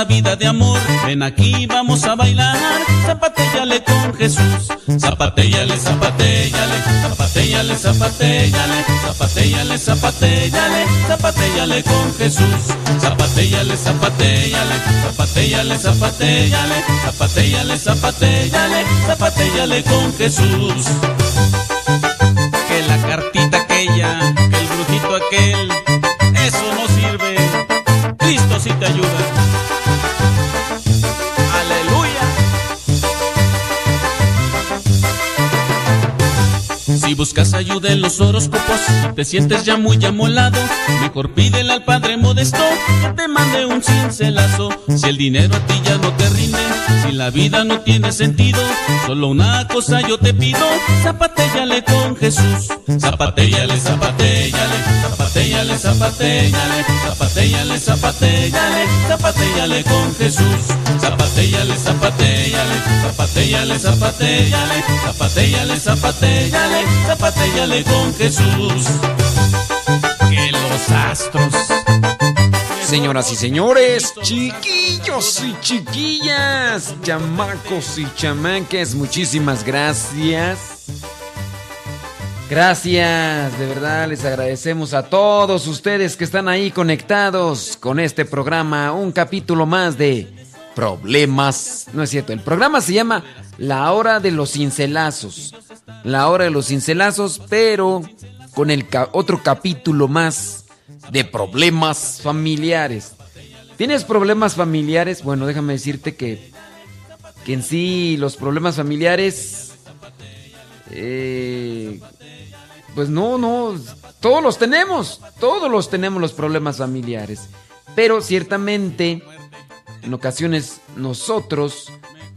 una vida de amor. Ven aquí, vamos a bailar. Zapatéllale con Jesús. Zapatéllale, zapatéllale, zapatéllale, zapatéllale, zapatéllale, zapatéllale, zapatéllale con Jesús. Zapatéllale, zapatéllale, zapatéllale, zapatéllale, zapatéllale, zapatéllale, zapatéllale con Jesús. Que la cartita aquella, que el brujito aquel, eso no sirve. Cristo si te ayuda. Buscas ayuda en los horóscopos, te sientes ya muy amolado, mejor pídele al Padre Modesto que te mande un cincelazo. Si el dinero a ti ya no te rinde, si la vida no tiene sentido, solo una cosa yo te pido, zapatéllale con Jesús. Zapatéllale, zapatéllale, zapatéllale, zapatéllale, zapatéllale, zapatéllale, zapatéllale con Jesús. Zapatéllale, zapatéllale, zapatéllale, zapatéllale, zapatéllale, zapatéllale, zapatéllale con Jesús. Que los astros Señoras y señores, chiquillos y chiquillas, chamacos y chamaques, muchísimas gracias. Gracias, de verdad les agradecemos a todos ustedes que están ahí conectados con este programa, un capítulo más de Problemas. No es cierto, el programa se llama La Hora de los Cincelazos. La Hora de los Cincelazos, pero con el otro capítulo más de problemas familiares. ¿Tienes problemas familiares? Bueno, déjame decirte que, que en sí los problemas familiares, eh, pues no, no, todos los tenemos, todos los tenemos los problemas familiares. Pero ciertamente, en ocasiones nosotros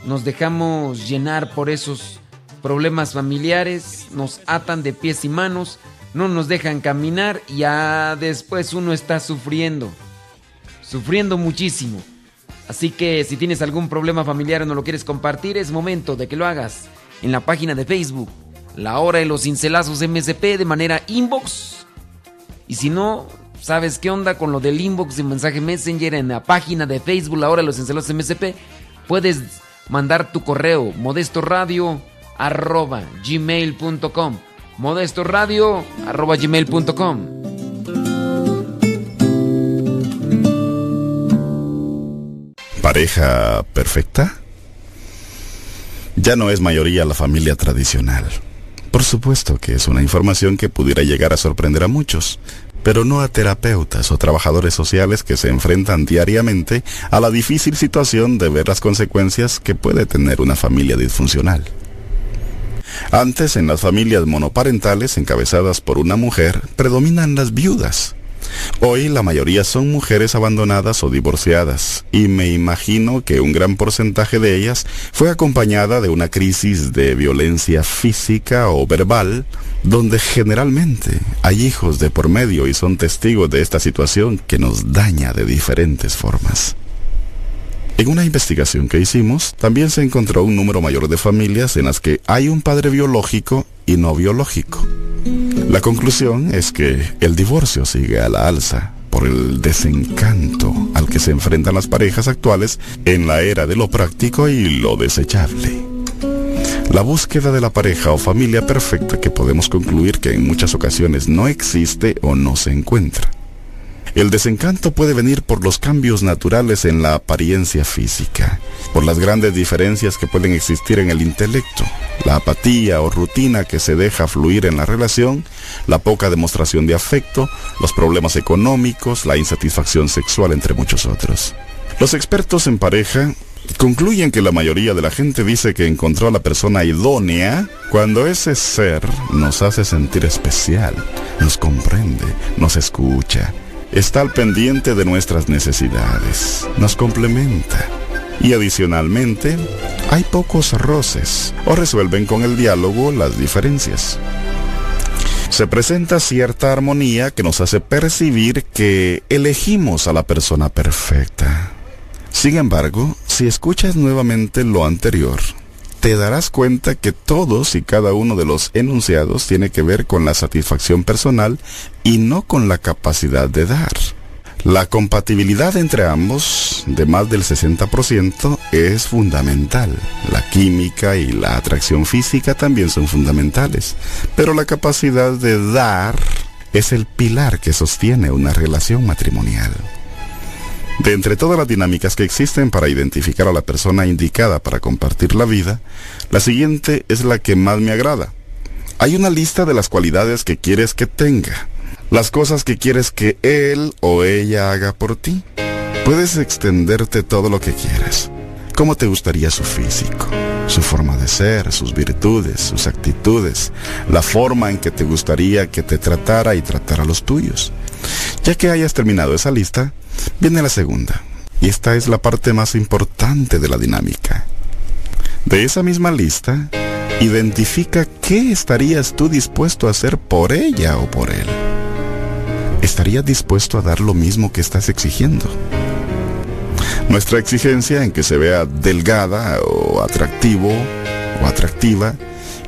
nos dejamos llenar por esos problemas familiares, nos atan de pies y manos, no nos dejan caminar y ya después uno está sufriendo, sufriendo muchísimo. Así que si tienes algún problema familiar o no lo quieres compartir, es momento de que lo hagas en la página de Facebook, La Hora de los Cincelazos MSP de manera inbox. Y si no, ¿sabes qué onda con lo del inbox de mensaje Messenger en la página de Facebook, La Hora de los Cincelazos MSP? Puedes mandar tu correo modestoradio arroba gmail.com modestoradio arroba gmail.com ¿Pareja perfecta? Ya no es mayoría la familia tradicional. Por supuesto que es una información que pudiera llegar a sorprender a muchos, pero no a terapeutas o trabajadores sociales que se enfrentan diariamente a la difícil situación de ver las consecuencias que puede tener una familia disfuncional. Antes, en las familias monoparentales encabezadas por una mujer, predominan las viudas. Hoy la mayoría son mujeres abandonadas o divorciadas, y me imagino que un gran porcentaje de ellas fue acompañada de una crisis de violencia física o verbal, donde generalmente hay hijos de por medio y son testigos de esta situación que nos daña de diferentes formas. En una investigación que hicimos, también se encontró un número mayor de familias en las que hay un padre biológico y no biológico. La conclusión es que el divorcio sigue a la alza por el desencanto al que se enfrentan las parejas actuales en la era de lo práctico y lo desechable. La búsqueda de la pareja o familia perfecta que podemos concluir que en muchas ocasiones no existe o no se encuentra. El desencanto puede venir por los cambios naturales en la apariencia física, por las grandes diferencias que pueden existir en el intelecto, la apatía o rutina que se deja fluir en la relación, la poca demostración de afecto, los problemas económicos, la insatisfacción sexual, entre muchos otros. Los expertos en pareja concluyen que la mayoría de la gente dice que encontró a la persona idónea cuando ese ser nos hace sentir especial, nos comprende, nos escucha, está al pendiente de nuestras necesidades, nos complementa. Y adicionalmente, hay pocos roces o resuelven con el diálogo las diferencias. Se presenta cierta armonía que nos hace percibir que elegimos a la persona perfecta. Sin embargo, si escuchas nuevamente lo anterior, te darás cuenta que todos y cada uno de los enunciados tiene que ver con la satisfacción personal y no con la capacidad de dar. La compatibilidad entre ambos, de más del 60%, es fundamental. La química y la atracción física también son fundamentales, pero la capacidad de dar es el pilar que sostiene una relación matrimonial. De entre todas las dinámicas que existen para identificar a la persona indicada para compartir la vida, la siguiente es la que más me agrada. Hay una lista de las cualidades que quieres que tenga las cosas que quieres que él o ella haga por ti. Puedes extenderte todo lo que quieras. ¿Cómo te gustaría su físico? Su forma de ser, sus virtudes, sus actitudes, la forma en que te gustaría que te tratara y tratara los tuyos. Ya que hayas terminado esa lista, viene la segunda. Y esta es la parte más importante de la dinámica. De esa misma lista, identifica qué estarías tú dispuesto a hacer por ella o por él. ¿estarías dispuesto a dar lo mismo que estás exigiendo? Nuestra exigencia en que se vea delgada o atractivo o atractiva,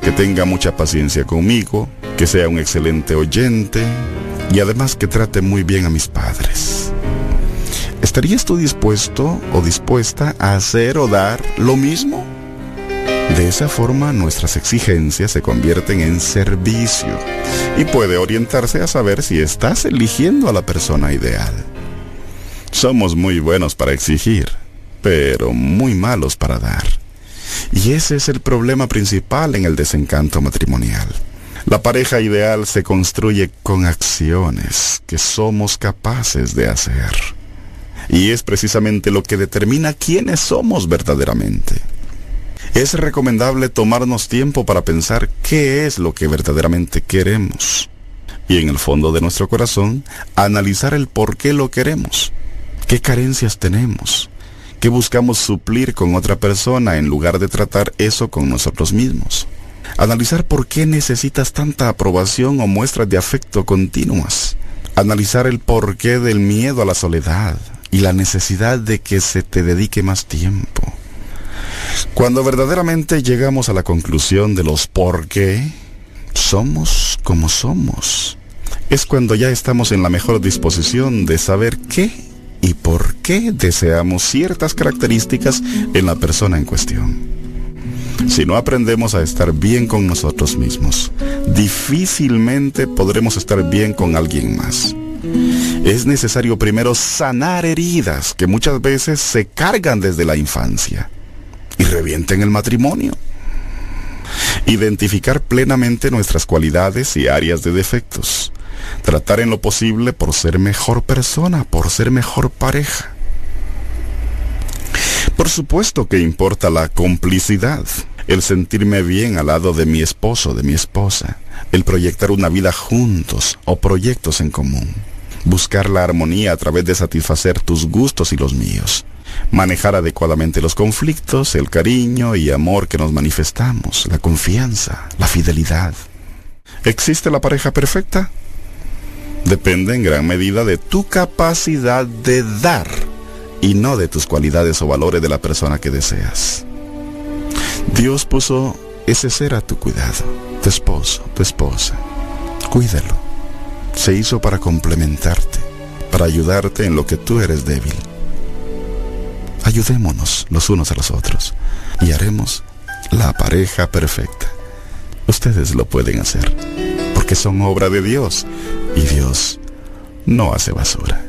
que tenga mucha paciencia conmigo, que sea un excelente oyente y además que trate muy bien a mis padres. ¿Estarías tú dispuesto o dispuesta a hacer o dar lo mismo? De esa forma nuestras exigencias se convierten en servicio y puede orientarse a saber si estás eligiendo a la persona ideal. Somos muy buenos para exigir, pero muy malos para dar. Y ese es el problema principal en el desencanto matrimonial. La pareja ideal se construye con acciones que somos capaces de hacer. Y es precisamente lo que determina quiénes somos verdaderamente. Es recomendable tomarnos tiempo para pensar qué es lo que verdaderamente queremos. Y en el fondo de nuestro corazón, analizar el por qué lo queremos. ¿Qué carencias tenemos? ¿Qué buscamos suplir con otra persona en lugar de tratar eso con nosotros mismos? Analizar por qué necesitas tanta aprobación o muestras de afecto continuas. Analizar el porqué del miedo a la soledad y la necesidad de que se te dedique más tiempo. Cuando verdaderamente llegamos a la conclusión de los por qué, somos como somos. Es cuando ya estamos en la mejor disposición de saber qué y por qué deseamos ciertas características en la persona en cuestión. Si no aprendemos a estar bien con nosotros mismos, difícilmente podremos estar bien con alguien más. Es necesario primero sanar heridas que muchas veces se cargan desde la infancia y revienten el matrimonio. Identificar plenamente nuestras cualidades y áreas de defectos. Tratar en lo posible por ser mejor persona, por ser mejor pareja. Por supuesto que importa la complicidad, el sentirme bien al lado de mi esposo, de mi esposa, el proyectar una vida juntos o proyectos en común, buscar la armonía a través de satisfacer tus gustos y los míos manejar adecuadamente los conflictos, el cariño y amor que nos manifestamos, la confianza, la fidelidad. ¿Existe la pareja perfecta? Depende en gran medida de tu capacidad de dar y no de tus cualidades o valores de la persona que deseas. Dios puso ese ser a tu cuidado, tu esposo, tu esposa. Cuídalo. Se hizo para complementarte, para ayudarte en lo que tú eres débil Ayudémonos los unos a los otros y haremos la pareja perfecta. Ustedes lo pueden hacer porque son obra de Dios y Dios no hace basura.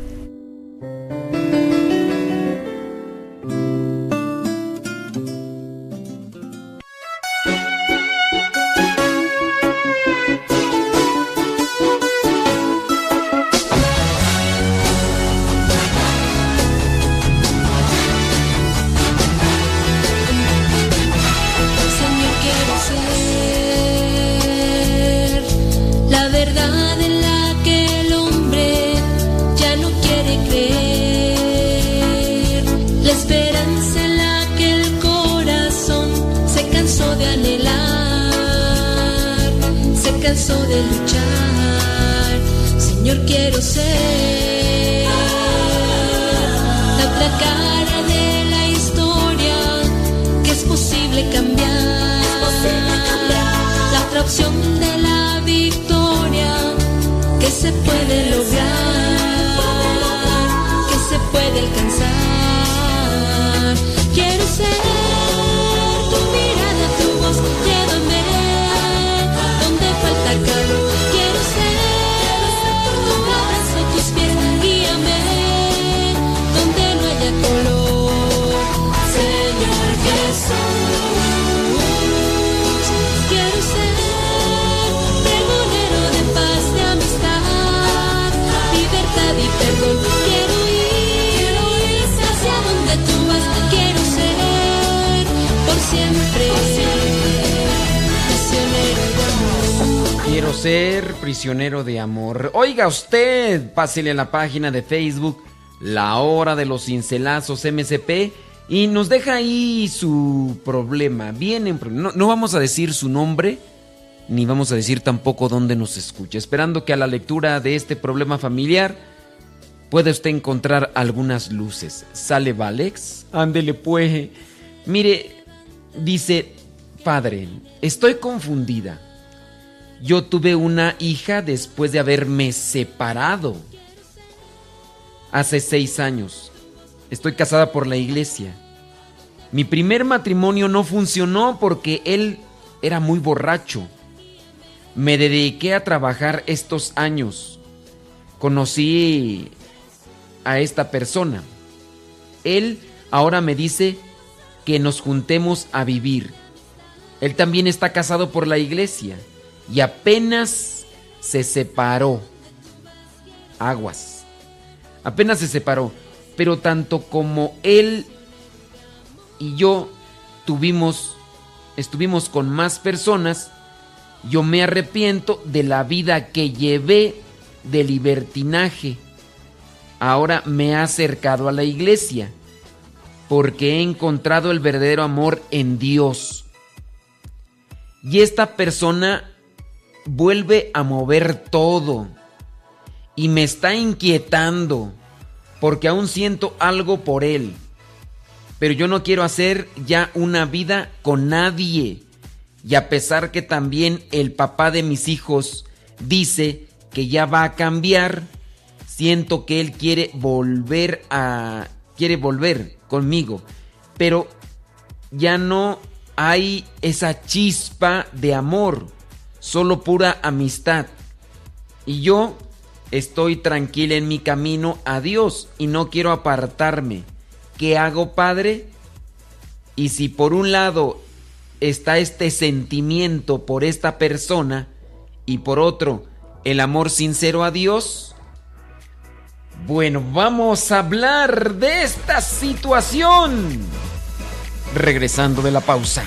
Oiga usted, pásele a la página de Facebook La Hora de los Cincelazos MCP y nos deja ahí su problema. Bien, no, no vamos a decir su nombre ni vamos a decir tampoco dónde nos escucha. Esperando que a la lectura de este problema familiar pueda usted encontrar algunas luces. ¿Sale Valex? Ándele pues. Mire, dice, padre, estoy confundida. Yo tuve una hija después de haberme separado. Hace seis años. Estoy casada por la iglesia. Mi primer matrimonio no funcionó porque él era muy borracho. Me dediqué a trabajar estos años. Conocí a esta persona. Él ahora me dice que nos juntemos a vivir. Él también está casado por la iglesia y apenas se separó. Aguas. Apenas se separó. Pero tanto como él y yo tuvimos, estuvimos con más personas, yo me arrepiento de la vida que llevé de libertinaje. Ahora me ha acercado a la iglesia porque he encontrado el verdadero amor en Dios. Y esta persona vuelve a mover todo y me está inquietando porque aún siento algo por él. Pero yo no quiero hacer ya una vida con nadie. Y a pesar que también el papá de mis hijos dice que ya va a cambiar, siento que él quiere volver a quiere volver conmigo, pero ya no hay esa chispa de amor solo pura amistad. Y yo estoy tranquila en mi camino a Dios y no quiero apartarme. ¿Qué hago, Padre? Y si por un lado está este sentimiento por esta persona y por otro el amor sincero a Dios, bueno, vamos a hablar de esta situación. Regresando de la pausa.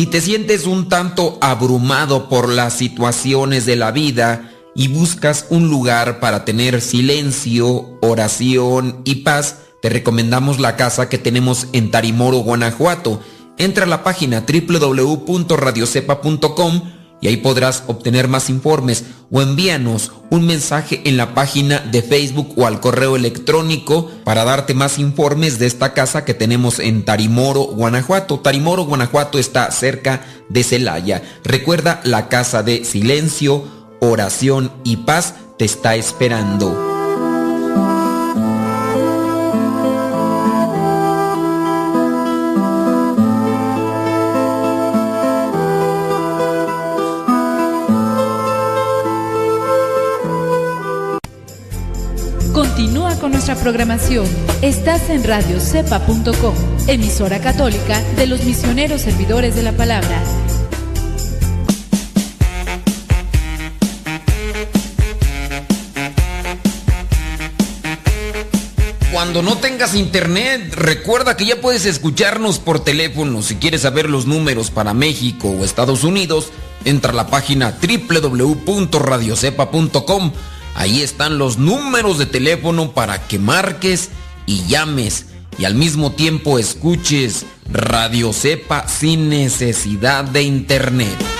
Si te sientes un tanto abrumado por las situaciones de la vida y buscas un lugar para tener silencio, oración y paz, te recomendamos la casa que tenemos en Tarimoro, Guanajuato. Entra a la página www.radiocepa.com y ahí podrás obtener más informes o envíanos un mensaje en la página de Facebook o al correo electrónico para darte más informes de esta casa que tenemos en Tarimoro, Guanajuato. Tarimoro, Guanajuato está cerca de Celaya. Recuerda, la casa de silencio, oración y paz te está esperando. Programación. Estás en radiocepa.com, emisora católica de los misioneros servidores de la palabra. Cuando no tengas internet, recuerda que ya puedes escucharnos por teléfono. Si quieres saber los números para México o Estados Unidos, entra a la página www.radiocepa.com Ahí están los números de teléfono para que marques y llames. y al mismo tiempo escuches Radio Cepa sin necesidad de internet.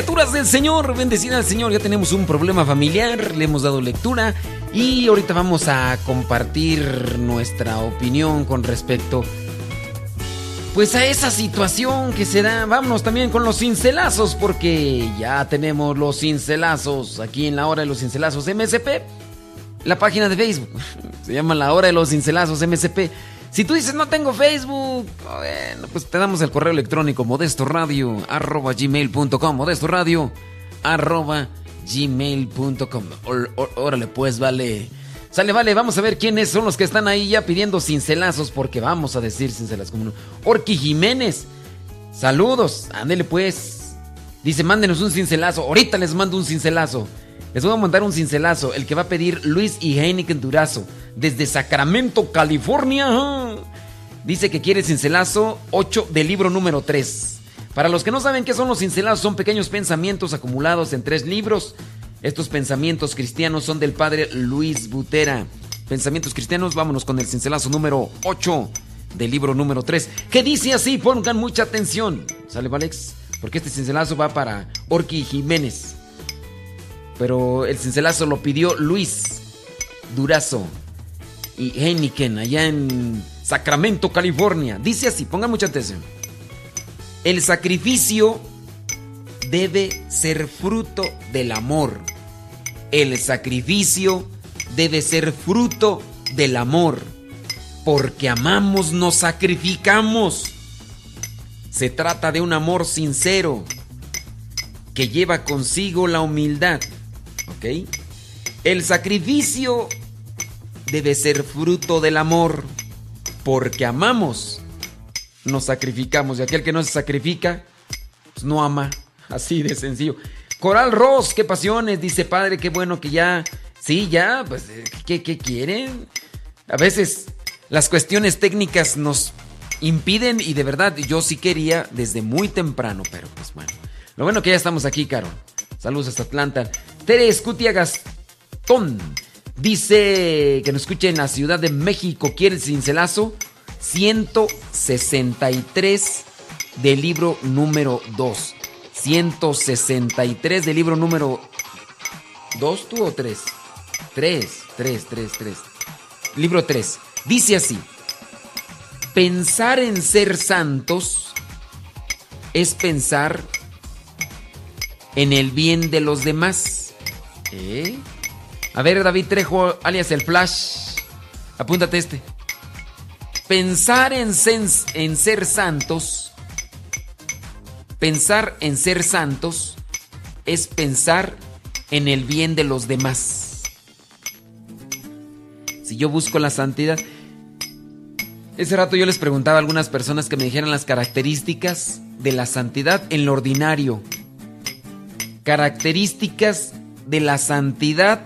Criaturas del Señor, bendecida al Señor, ya tenemos un problema familiar, le hemos dado lectura y ahorita vamos a compartir nuestra opinión con respecto pues a esa situación que se da. Vámonos también con los cincelazos porque ya tenemos los cincelazos aquí en la hora de los cincelazos MSP. La página de Facebook se llama la hora de los cincelazos MSP. Si tú dices no tengo Facebook, bueno, pues te damos el correo electrónico modestoradio arroba gmail.com, modestoradio arroba gmail.com. Órale, pues vale. Sale, vale, vamos a ver quiénes son los que están ahí ya pidiendo cincelazos, porque vamos a decir cincelazos como Orki Jiménez, saludos, ándele pues. Dice, mándenos un cincelazo, ahorita les mando un cincelazo. Les voy a mandar un cincelazo, el que va a pedir Luis y Heineken Durazo, desde Sacramento, California. Dice que quiere cincelazo 8 del libro número 3. Para los que no saben qué son los cincelazos, son pequeños pensamientos acumulados en tres libros. Estos pensamientos cristianos son del padre Luis Butera. Pensamientos cristianos, vámonos con el cincelazo número 8 del libro número 3. Que dice así, pongan mucha atención. ¿Sale, Alex? Porque este cincelazo va para Orki Jiménez. Pero el cincelazo lo pidió Luis Durazo y Heineken allá en Sacramento, California. Dice así, pongan mucha atención. El sacrificio debe ser fruto del amor. El sacrificio debe ser fruto del amor. Porque amamos, nos sacrificamos. Se trata de un amor sincero que lleva consigo la humildad ¿Ok? El sacrificio debe ser fruto del amor, porque amamos, nos sacrificamos, y aquel que no se sacrifica, pues no ama, así de sencillo. Coral Ross, qué pasiones, dice padre, qué bueno que ya, sí, ya, pues, ¿qué, qué quieren? A veces las cuestiones técnicas nos impiden y de verdad yo sí quería desde muy temprano, pero pues bueno. Lo bueno que ya estamos aquí, Caro. Saludos hasta Atlanta. Tere Escutia Gastón dice que nos escuche en la Ciudad de México. ¿Quiere el cincelazo? 163 del libro número 2. 163 del libro número 2, tú o 3? 3, 3, 3, 3. Libro 3. Dice así. Pensar en ser santos es pensar en el bien de los demás. ¿Eh? A ver, David Trejo, alias el Flash, apúntate este. Pensar en, ser santos, pensar en ser santos es pensar en el bien de los demás. Si yo busco la santidad, ese rato yo les preguntaba a algunas personas que me dijeran las características de la santidad en lo ordinario características de la santidad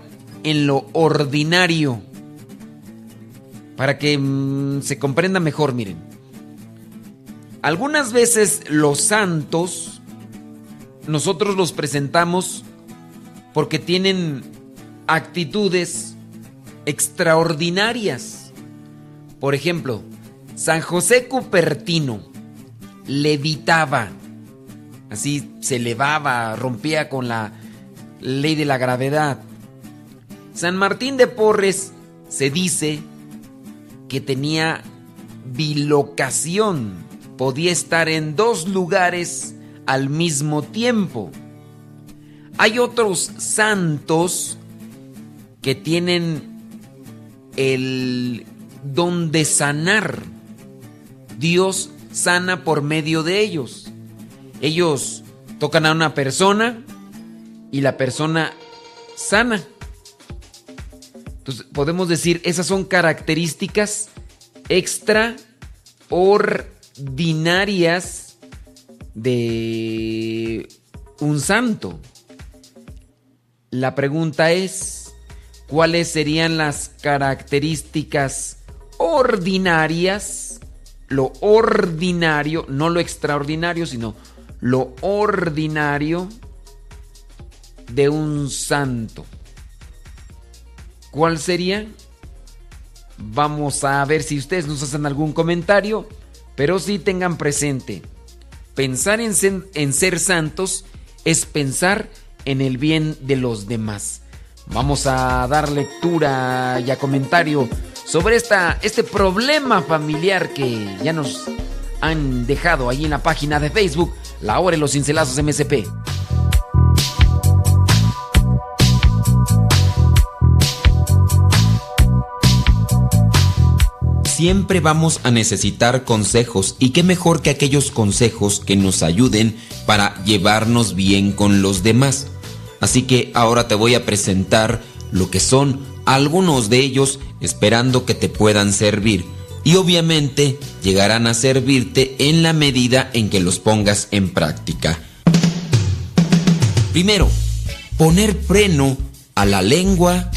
en lo ordinario. Para que mm, se comprenda mejor, miren. Algunas veces los santos nosotros los presentamos porque tienen actitudes extraordinarias. Por ejemplo, San José Cupertino levitaba, así se elevaba, rompía con la ley de la gravedad. San Martín de Porres se dice que tenía bilocación, podía estar en dos lugares al mismo tiempo. Hay otros santos que tienen el don de sanar. Dios sana por medio de ellos. Ellos tocan a una persona y la persona sana. Entonces, podemos decir, esas son características extraordinarias de un santo. La pregunta es, ¿cuáles serían las características ordinarias? Lo ordinario, no lo extraordinario, sino lo ordinario de un santo. ¿Cuál sería? Vamos a ver si ustedes nos hacen algún comentario, pero sí tengan presente, pensar en ser, en ser santos es pensar en el bien de los demás. Vamos a dar lectura y a comentario sobre esta, este problema familiar que ya nos han dejado ahí en la página de Facebook, La Hora de los Cincelazos MSP. Siempre vamos a necesitar consejos y qué mejor que aquellos consejos que nos ayuden para llevarnos bien con los demás. Así que ahora te voy a presentar lo que son algunos de ellos esperando que te puedan servir y obviamente llegarán a servirte en la medida en que los pongas en práctica. Primero, poner freno a la lengua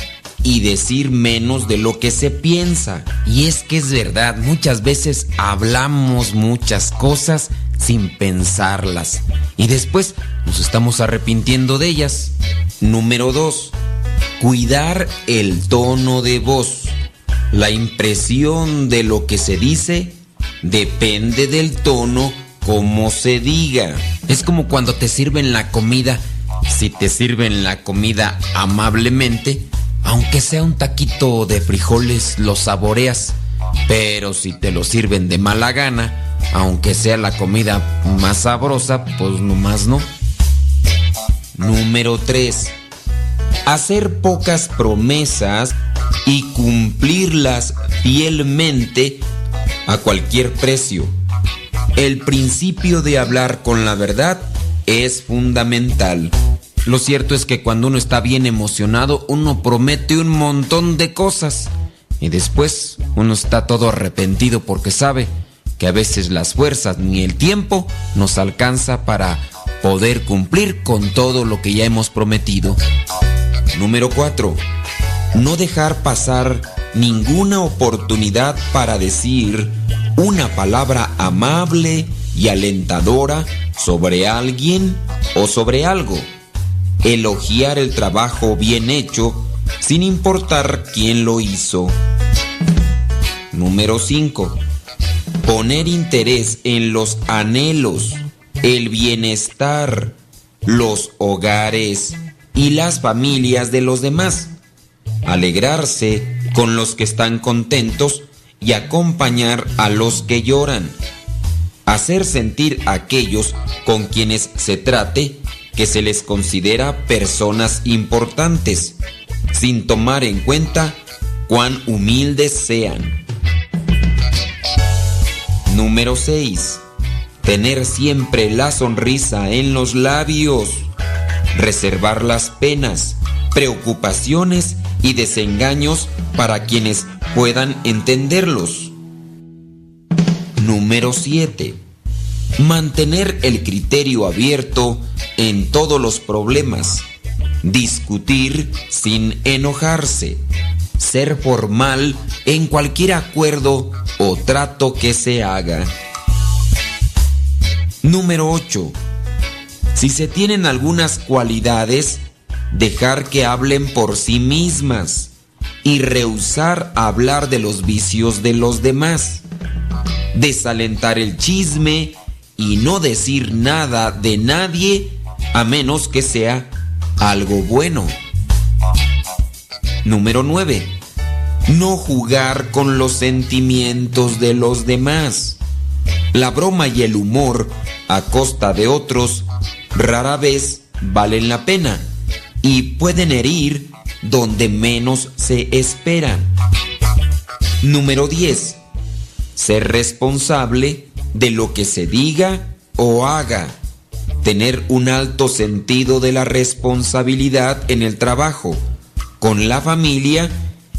y decir menos de lo que se piensa. Y es que es verdad, muchas veces hablamos muchas cosas sin pensarlas y después nos estamos arrepintiendo de ellas. Número 2. Cuidar el tono de voz. La impresión de lo que se dice depende del tono como se diga. Es como cuando te sirven la comida. Si te sirven la comida amablemente, aunque sea un taquito de frijoles, lo saboreas. Pero si te lo sirven de mala gana, aunque sea la comida más sabrosa, pues nomás no. Número 3. Hacer pocas promesas y cumplirlas fielmente a cualquier precio. El principio de hablar con la verdad es fundamental. Lo cierto es que cuando uno está bien emocionado, uno promete un montón de cosas y después uno está todo arrepentido porque sabe que a veces las fuerzas ni el tiempo nos alcanza para poder cumplir con todo lo que ya hemos prometido. Número 4. No dejar pasar ninguna oportunidad para decir una palabra amable y alentadora sobre alguien o sobre algo elogiar el trabajo bien hecho sin importar quién lo hizo. Número 5. Poner interés en los anhelos, el bienestar, los hogares y las familias de los demás. Alegrarse con los que están contentos y acompañar a los que lloran. Hacer sentir a aquellos con quienes se trate que se les considera personas importantes, sin tomar en cuenta cuán humildes sean. Número 6. Tener siempre la sonrisa en los labios. Reservar las penas, preocupaciones y desengaños para quienes puedan entenderlos. Número 7 mantener el criterio abierto en todos los problemas, discutir sin enojarse, ser formal en cualquier acuerdo o trato que se haga. Número 8. Si se tienen algunas cualidades, dejar que hablen por sí mismas y rehusar hablar de los vicios de los demás. desalentar el chisme y no decir nada de nadie a menos que sea algo bueno. Número 9. No jugar con los sentimientos de los demás. La broma y el humor a costa de otros rara vez valen la pena y pueden herir donde menos se espera. Número 10. Ser responsable de lo que se diga o haga. Tener un alto sentido de la responsabilidad en el trabajo, con la familia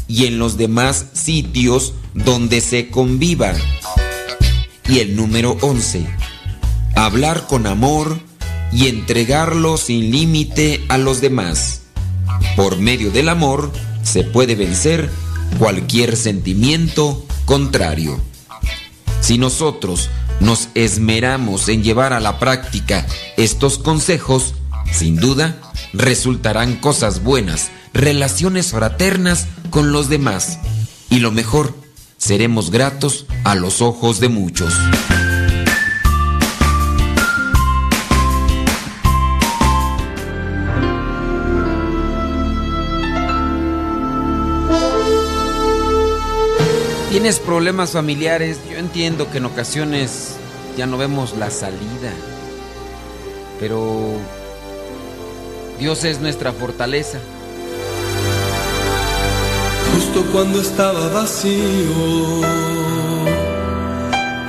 y en los demás sitios donde se conviva. Y el número 11. Hablar con amor y entregarlo sin límite a los demás. Por medio del amor se puede vencer cualquier sentimiento contrario. Si nosotros nos esmeramos en llevar a la práctica estos consejos, sin duda resultarán cosas buenas, relaciones fraternas con los demás y lo mejor, seremos gratos a los ojos de muchos. Tienes problemas familiares, yo entiendo que en ocasiones ya no vemos la salida, pero Dios es nuestra fortaleza. Justo cuando estaba vacío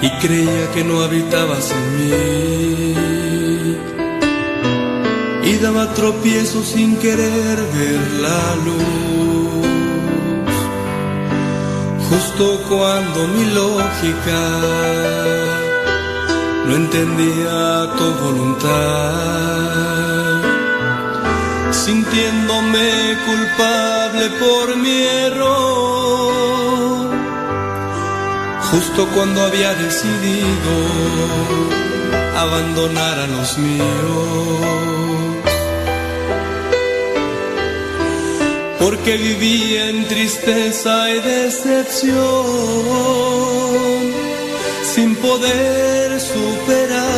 y creía que no habitabas en mí y daba tropiezos sin querer ver la luz justo cuando mi lógica no entendía tu voluntad, sintiéndome culpable por mi error, justo cuando había decidido abandonar a los míos porque vivía en tristeza y decepción, sin poder superar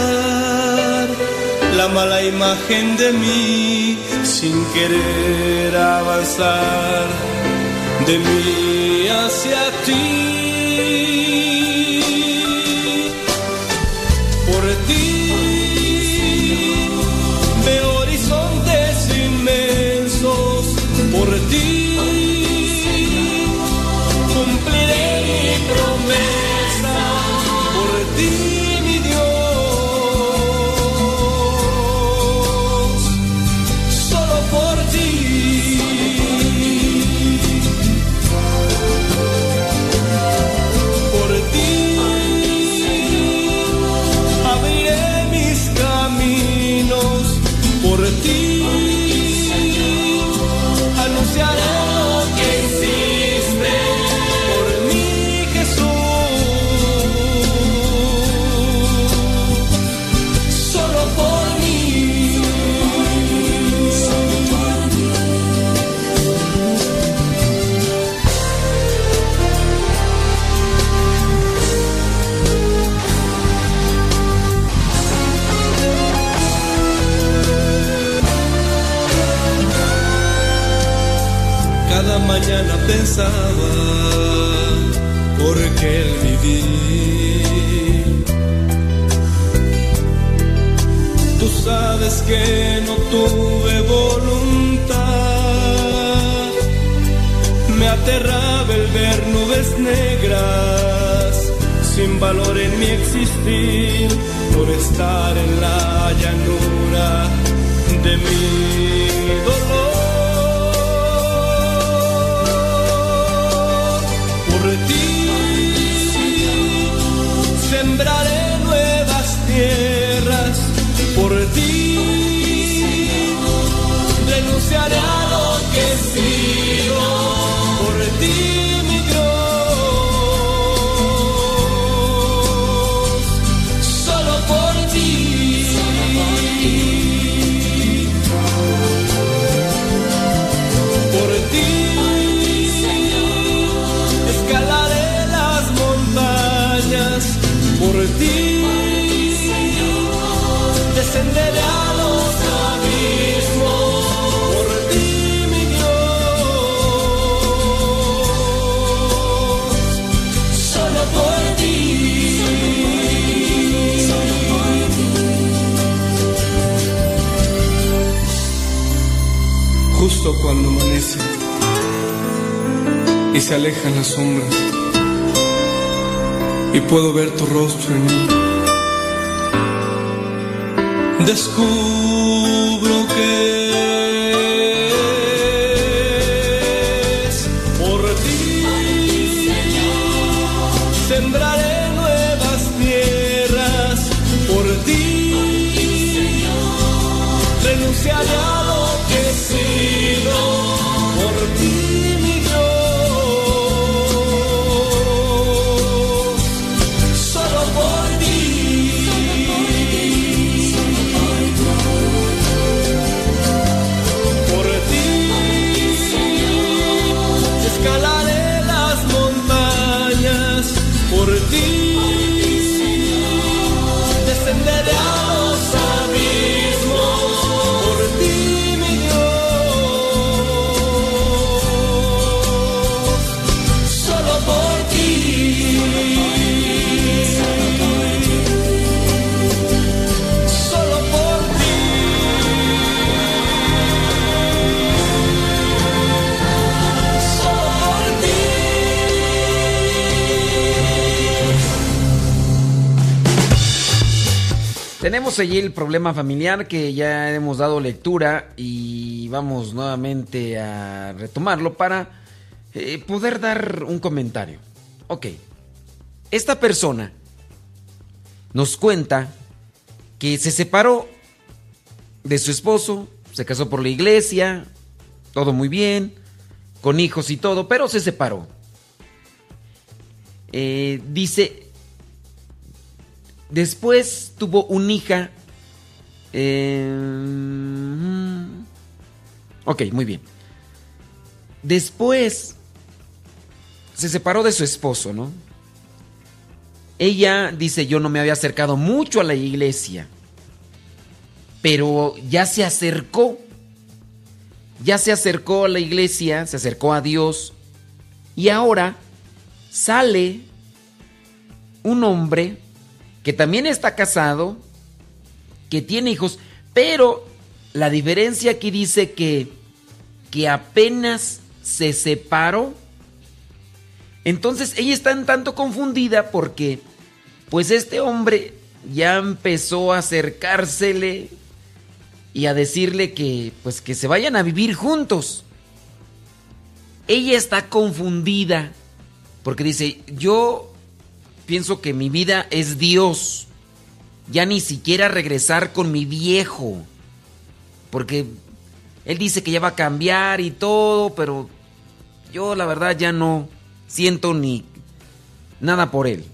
la mala imagen de mí, sin querer avanzar de mí hacia ti. Mañana pensaba por qué el vivir. Tú sabes que no tuve voluntad, me aterraba el ver nubes negras, sin valor en mi existir, por estar en la llanura de mi alejan las sombras y puedo ver tu rostro en mí. Descubro Tenemos allí el problema familiar que ya hemos dado lectura y vamos nuevamente a retomarlo para eh, poder dar un comentario. Ok, esta persona nos cuenta que se separó de su esposo, se casó por la iglesia, todo muy bien, con hijos y todo, pero se separó. Eh, dice, Después tuvo una hija. eh, ok, muy bien. Después se separó de su esposo, ¿no? Ella dice, yo no me había acercado mucho a la iglesia, pero ya se acercó. Ya se acercó a la iglesia, se acercó a Dios y ahora sale un hombre que también está casado, que tiene hijos, pero la diferencia aquí dice que, que apenas se separó. Entonces ella está un tanto confundida porque pues este hombre ya empezó a acercársele y a decirle que pues que se vayan a vivir juntos. Ella está confundida porque dice, "Yo pienso que mi vida es Dios. Ya ni siquiera regresar con mi viejo. Porque él dice que ya va a cambiar y todo, pero yo la verdad ya no siento ni nada por él.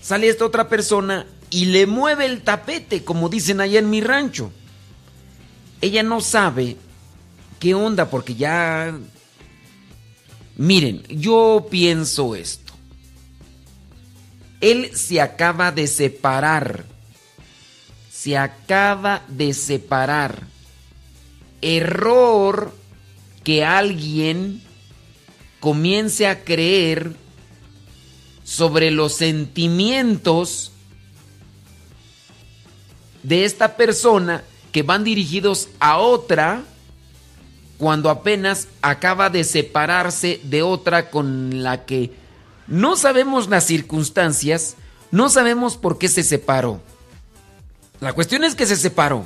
Sale esta otra persona y le mueve el tapete, como dicen allá en mi rancho. Ella no sabe qué onda, porque ya... Miren, yo pienso esto. Él se acaba de separar. Se acaba de separar. Error que alguien comience a creer sobre los sentimientos de esta persona que van dirigidos a otra cuando apenas acaba de separarse de otra con la que no sabemos las circunstancias, no sabemos por qué se separó. La cuestión es que se separó.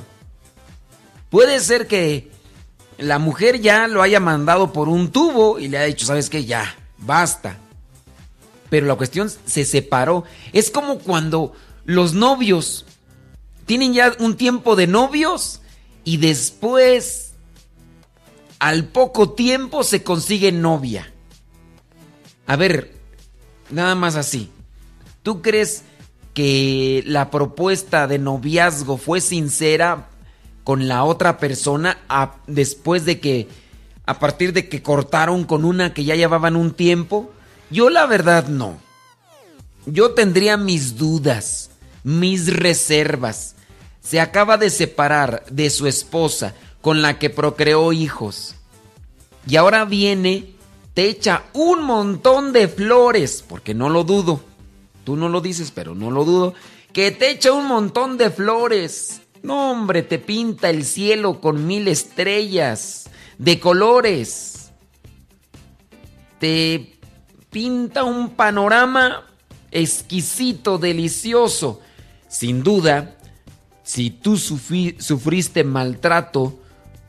Puede ser que la mujer ya lo haya mandado por un tubo y le ha dicho, ¿sabes qué? Ya, basta. Pero la cuestión se separó. Es como cuando los novios tienen ya un tiempo de novios y después, al poco tiempo, se consigue novia. A ver, nada más así. ¿Tú crees que la propuesta de noviazgo fue sincera con la otra persona después de que, a partir de que cortaron con una que ya llevaban un tiempo? Yo la verdad no. Yo tendría mis dudas, mis reservas. Se acaba de separar de su esposa con la que procreó hijos. Y ahora viene, te echa un montón de flores, porque no lo dudo. Tú no lo dices, pero no lo dudo. Que te echa un montón de flores. No, hombre, te pinta el cielo con mil estrellas. de colores. Te pinta un panorama exquisito, delicioso. Sin duda, si tú sufriste maltrato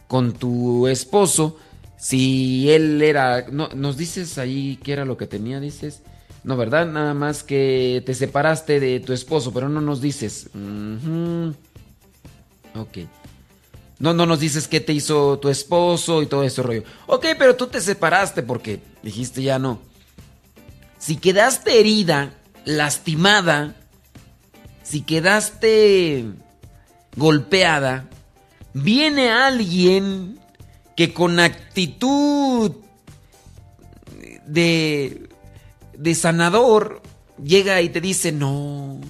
con tu esposo, si él era... No, ¿Nos dices ahí qué era lo que tenía? Dices... No, ¿verdad? Nada más que te separaste de tu esposo, pero no nos dices. Ok. No, no nos dices qué te hizo tu esposo y todo ese rollo. Ok, pero tú te separaste porque dijiste ya no. Si quedaste herida, lastimada, si quedaste golpeada, viene alguien que con actitud de, de sanador llega y te dice, no,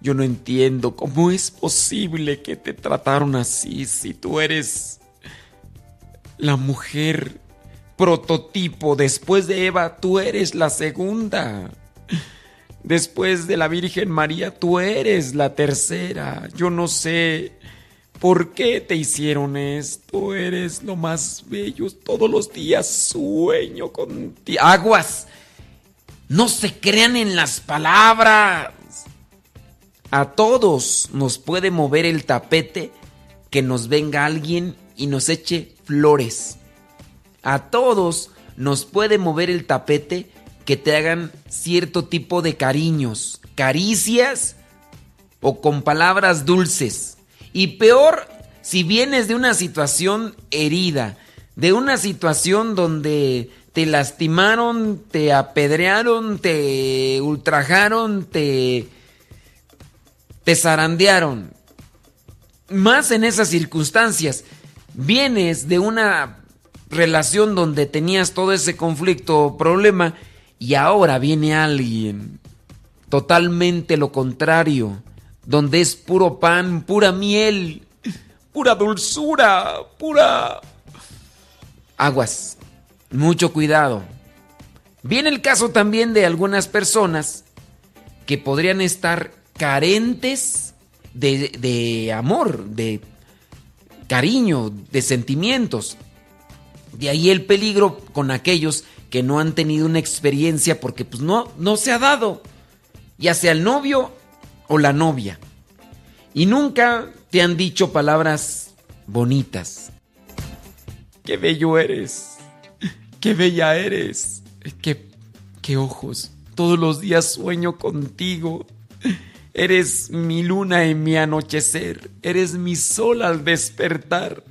yo no entiendo cómo es posible que te trataron así si tú eres la mujer prototipo. Después de Eva, tú eres la segunda. Después de la Virgen María, tú eres la tercera. Yo no sé por qué te hicieron esto. Eres lo más bello. Todos los días sueño contigo. Aguas. No se crean en las palabras. A todos nos puede mover el tapete que nos venga alguien y nos eche flores. A todos nos puede mover el tapete que te hagan cierto tipo de cariños, caricias o con palabras dulces. Y peor si vienes de una situación herida, de una situación donde te lastimaron, te apedrearon, te ultrajaron, te, te zarandearon. Más en esas circunstancias. Vienes de una relación donde tenías todo ese conflicto o problema y ahora viene alguien totalmente lo contrario, donde es puro pan, pura miel, pura dulzura, pura... Aguas, mucho cuidado. Viene el caso también de algunas personas que podrían estar carentes de, amor, de cariño, de sentimientos. De ahí el peligro con aquellos que no han tenido una experiencia porque pues no, no se ha dado, ya sea el novio o la novia. Y nunca te han dicho palabras bonitas. Qué bello eres, qué bella eres, qué, qué ojos. Todos los días sueño contigo. Eres mi luna en mi anochecer, eres mi sol al despertar.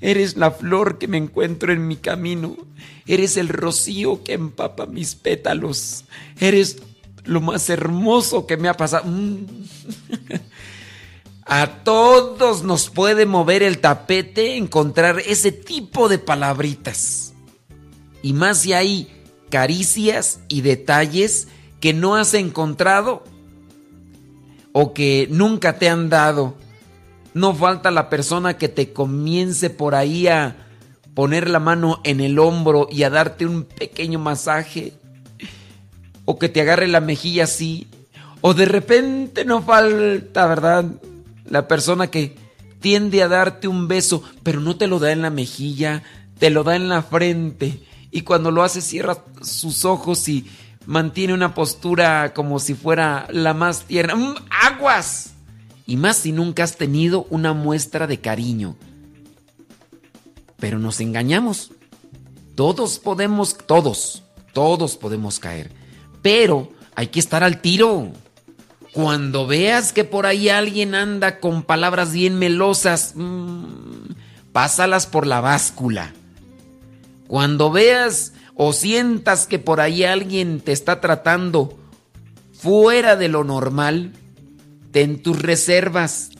Eres la flor que me encuentro en mi camino. Eres el rocío que empapa mis pétalos. Eres lo más hermoso que me ha pasado. Mm. A todos nos puede mover el tapete encontrar ese tipo de palabritas. Y más si hay caricias y detalles que no has encontrado o que nunca te han dado no falta la persona que te comience por ahí a poner la mano en el hombro y a darte un pequeño masaje. O que te agarre la mejilla así. O de repente no falta, ¿verdad? La persona que tiende a darte un beso, pero no te lo da en la mejilla, te lo da en la frente. Y cuando lo hace cierra sus ojos y mantiene una postura como si fuera la más tierna. ¡Mm, ¡Aguas! y más si nunca has tenido una muestra de cariño. Pero nos engañamos. Todos podemos, todos, todos podemos caer. Pero hay que estar al tiro. Cuando veas que por ahí alguien anda con palabras bien melosas, mmm, pásalas por la báscula. Cuando veas o sientas que por ahí alguien te está tratando fuera de lo normal, ten tus reservas.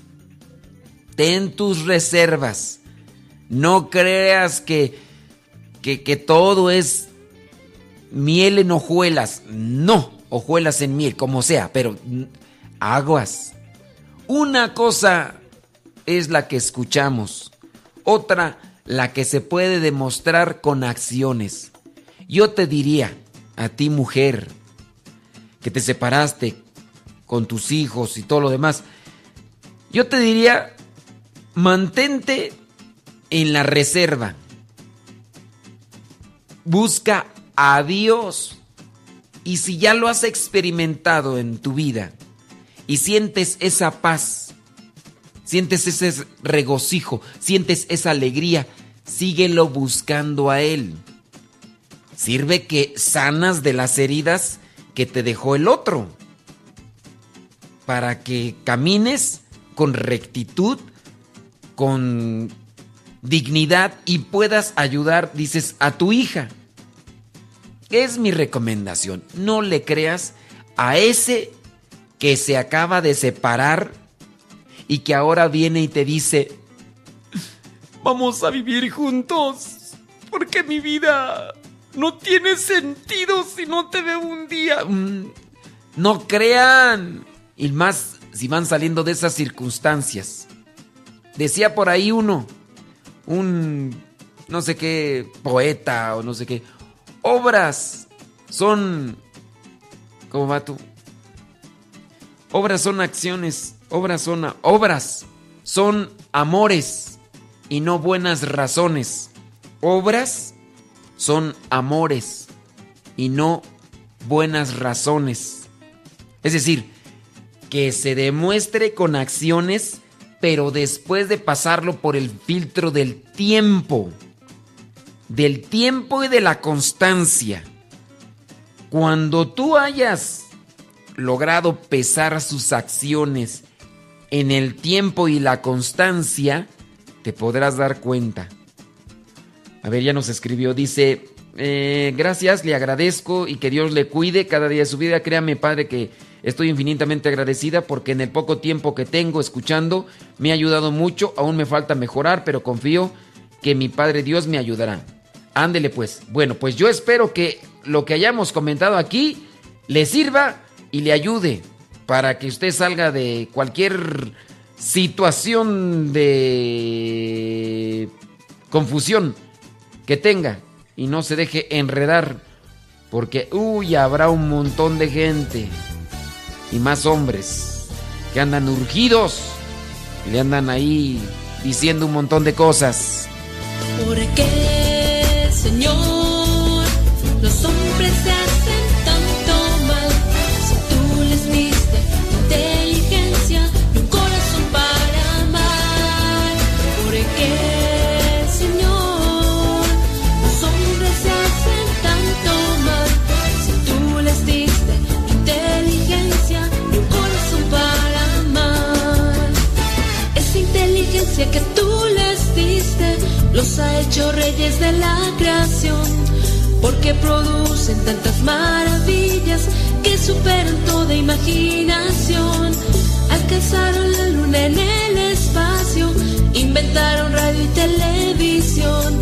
Ten tus reservas. No creas que, que todo es miel en hojuelas. No, hojuelas en miel, como sea, pero aguas. Una cosa es la que escuchamos, otra la que se puede demostrar con acciones. Yo te diría, a ti mujer, que te separaste, con tus hijos y todo lo demás. Yo te diría, mantente en la reserva. busca a Dios. Y si ya lo has experimentado en tu vida y sientes esa paz, sientes ese regocijo, sientes esa alegría, síguelo buscando a Él. Sirve que sanas de las heridas que te dejó el otro, para que camines con rectitud, con dignidad y puedas ayudar, dices, a tu hija. Es mi recomendación. No le creas a ese que se acaba de separar y que ahora viene y te dice, vamos a vivir juntos, porque mi vida no tiene sentido si no te veo un día. Mm, no crean. Y más si van saliendo de esas circunstancias. Decía por ahí uno, un no sé qué poeta o no sé qué. Obras son... ¿Cómo va tú? Obras son acciones, obras son obras, son amores y no buenas razones. Obras son amores y no buenas razones. Es decir, que se demuestre con acciones, pero después de pasarlo por el filtro del tiempo, del tiempo y de la constancia. Cuando tú hayas logrado pesar sus acciones en el tiempo y la constancia, te podrás dar cuenta. A ver, ya nos escribió, dice, eh, gracias, le agradezco y que Dios le cuide cada día de su vida. Créame, Padre, que estoy infinitamente agradecida porque en el poco tiempo que tengo escuchando me ha ayudado mucho. Aún me falta mejorar, pero confío que mi Padre Dios me ayudará. Ándele pues. Bueno, pues yo espero que lo que hayamos comentado aquí le sirva y le ayude para que usted salga de cualquier situación de confusión que tenga y no se deje enredar porque uy, habrá un montón de gente y más hombres que andan urgidos y le andan ahí diciendo un montón de cosas. ¿Por qué, los ha hecho reyes de la creación, porque producen tantas maravillas que superan toda imaginación. Alcanzaron la luna en el espacio, inventaron radio y televisión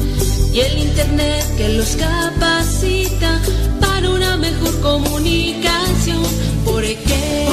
y el internet que los capacita para una mejor comunicación. ¿Por qué,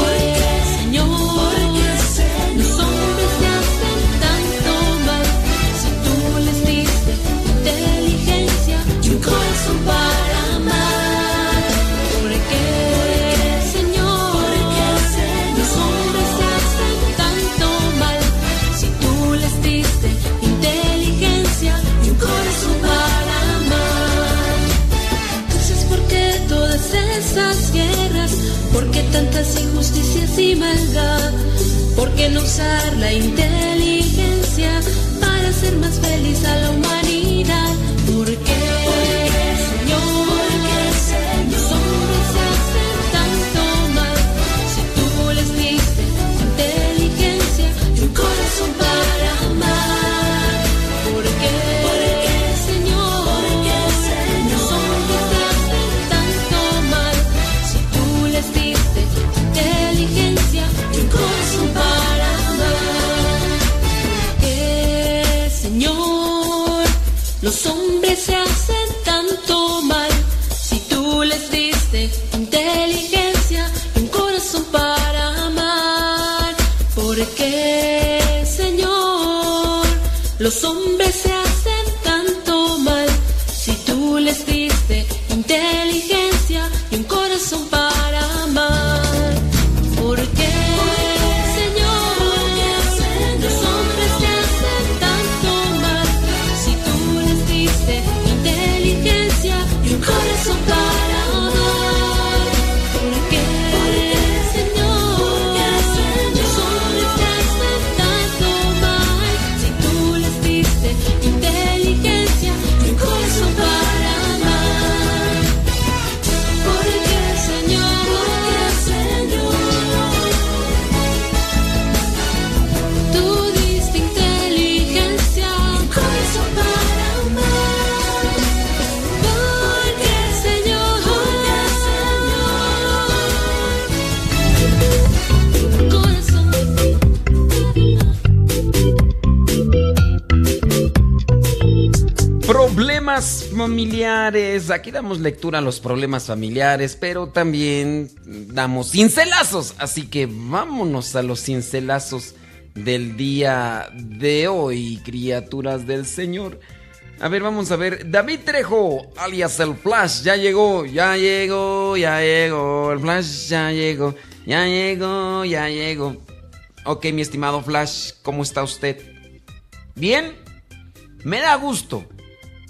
tantas injusticias y maldad? ¿Por qué no usar la inteligencia para hacer más feliz a la humanidad? Familiares. Aquí damos lectura a los problemas familiares, pero también damos cincelazos. Así que vámonos a los cincelazos del día de hoy, criaturas del Señor. A ver, vamos a ver. David Trejo, alias el Flash, ya llegó, ya llegó, ya llegó. El Flash ya llegó, ya llegó, ya llegó. Ok, mi estimado Flash, ¿cómo está usted? ¿Bien? Me da gusto,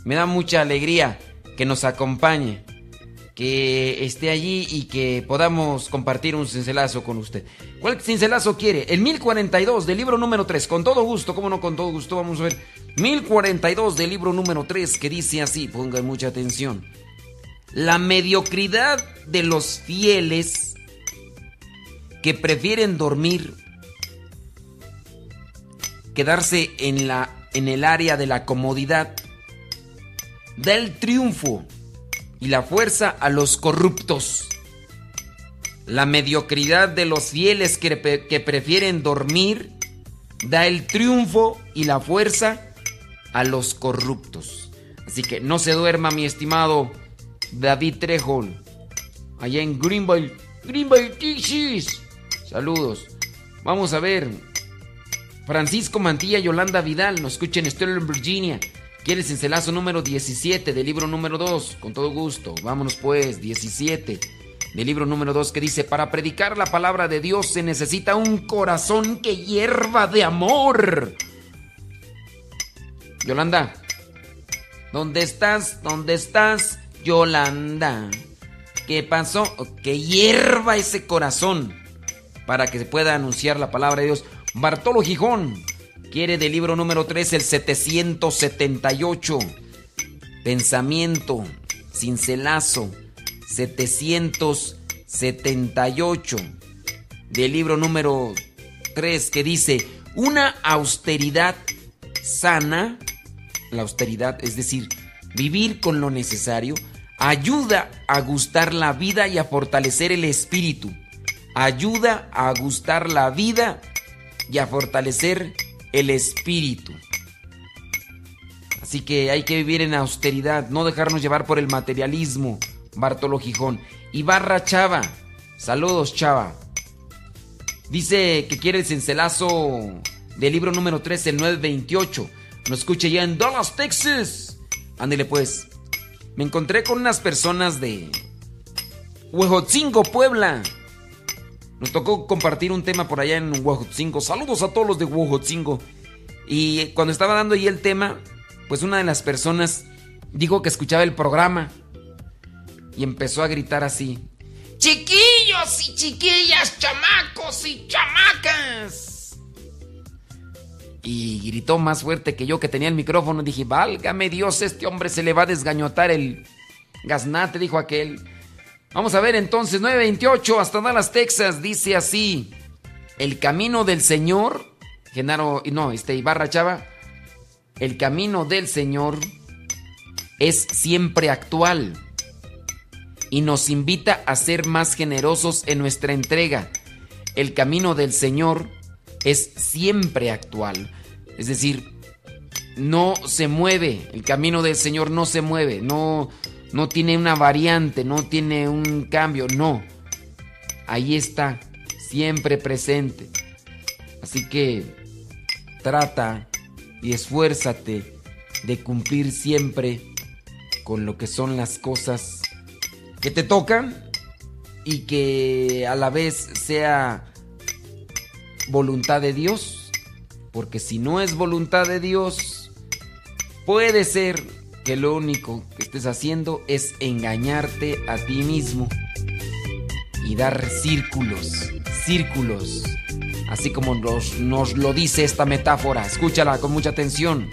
me da mucha alegría que nos acompañe, que esté allí y que podamos compartir un cincelazo con usted. ¿Cuál cincelazo quiere? El 1042 del libro número 3, con todo gusto, ¿cómo no con todo gusto? Vamos a ver. 1042 del libro número 3 que dice así, pongan mucha atención. La mediocridad de los fieles que prefieren dormir, quedarse en la en el área de la comodidad, da el triunfo y la fuerza a los corruptos. La mediocridad de los fieles que, prefieren dormir da el triunfo y la fuerza a los corruptos. Así que no se duerma, mi estimado David Trejo, allá en Greenville, Greenville, Texas. Saludos. Vamos a ver. Francisco Mantilla Yolanda Vidal nos escucha en Virginia. ¿Quieres encelazo número 17 del libro número 2? Con todo gusto. Vámonos pues, 17 del libro número 2 que dice, para predicar la palabra de Dios se necesita un corazón que hierva de amor. Yolanda, ¿dónde estás? ¿Dónde estás? Yolanda. ¿Qué pasó? Que hierva ese corazón para que se pueda anunciar la palabra de Dios. Bartolo Gijón quiere del libro número 3 el 778. Pensamiento, cincelazo, 778. Del libro número 3 que dice, una austeridad sana, la austeridad, es decir, vivir con lo necesario, ayuda a gustar la vida y a fortalecer el espíritu. Ayuda a gustar la vida y a fortalecer el espíritu. Así que hay que vivir en austeridad, no dejarnos llevar por el materialismo. Bartolo Gijón. Ibarra Chava. Saludos, Chava. Dice que quiere el cincelazo del libro número 3, el 928. Nos escuche ya en Dallas, Texas. Ándele pues. Me encontré con unas personas de Huejotzingo, Puebla. Nos tocó compartir un tema por allá en Huejotzingo. Saludos a todos los de Huejotzingo. Y cuando estaba dando ahí el tema, pues una de las personas dijo que escuchaba el programa y empezó a gritar así. Chiquillos y chiquillas, chamacos y chamacas. Y gritó más fuerte que yo que tenía el micrófono. Dije, válgame Dios, este hombre se le va a desgañotar el gaznate, dijo aquel. Vamos a ver entonces, 928 hasta Dallas, Texas, dice así. El camino del Señor, Genaro, no, este Ibarra Chava, el camino del Señor es siempre actual y nos invita a ser más generosos en nuestra entrega. El camino del Señor es siempre actual. Es decir, no se mueve. El camino del Señor no se mueve. No, no tiene una variante, no tiene un cambio. No. Ahí está, siempre presente. Así que trata y esfuérzate de cumplir siempre con lo que son las cosas que te tocan y que a la vez sea voluntad de Dios. Porque si no es voluntad de Dios, puede ser que lo único que estés haciendo es engañarte a ti mismo y dar círculos, círculos, así como nos, nos lo dice esta metáfora. Escúchala con mucha atención.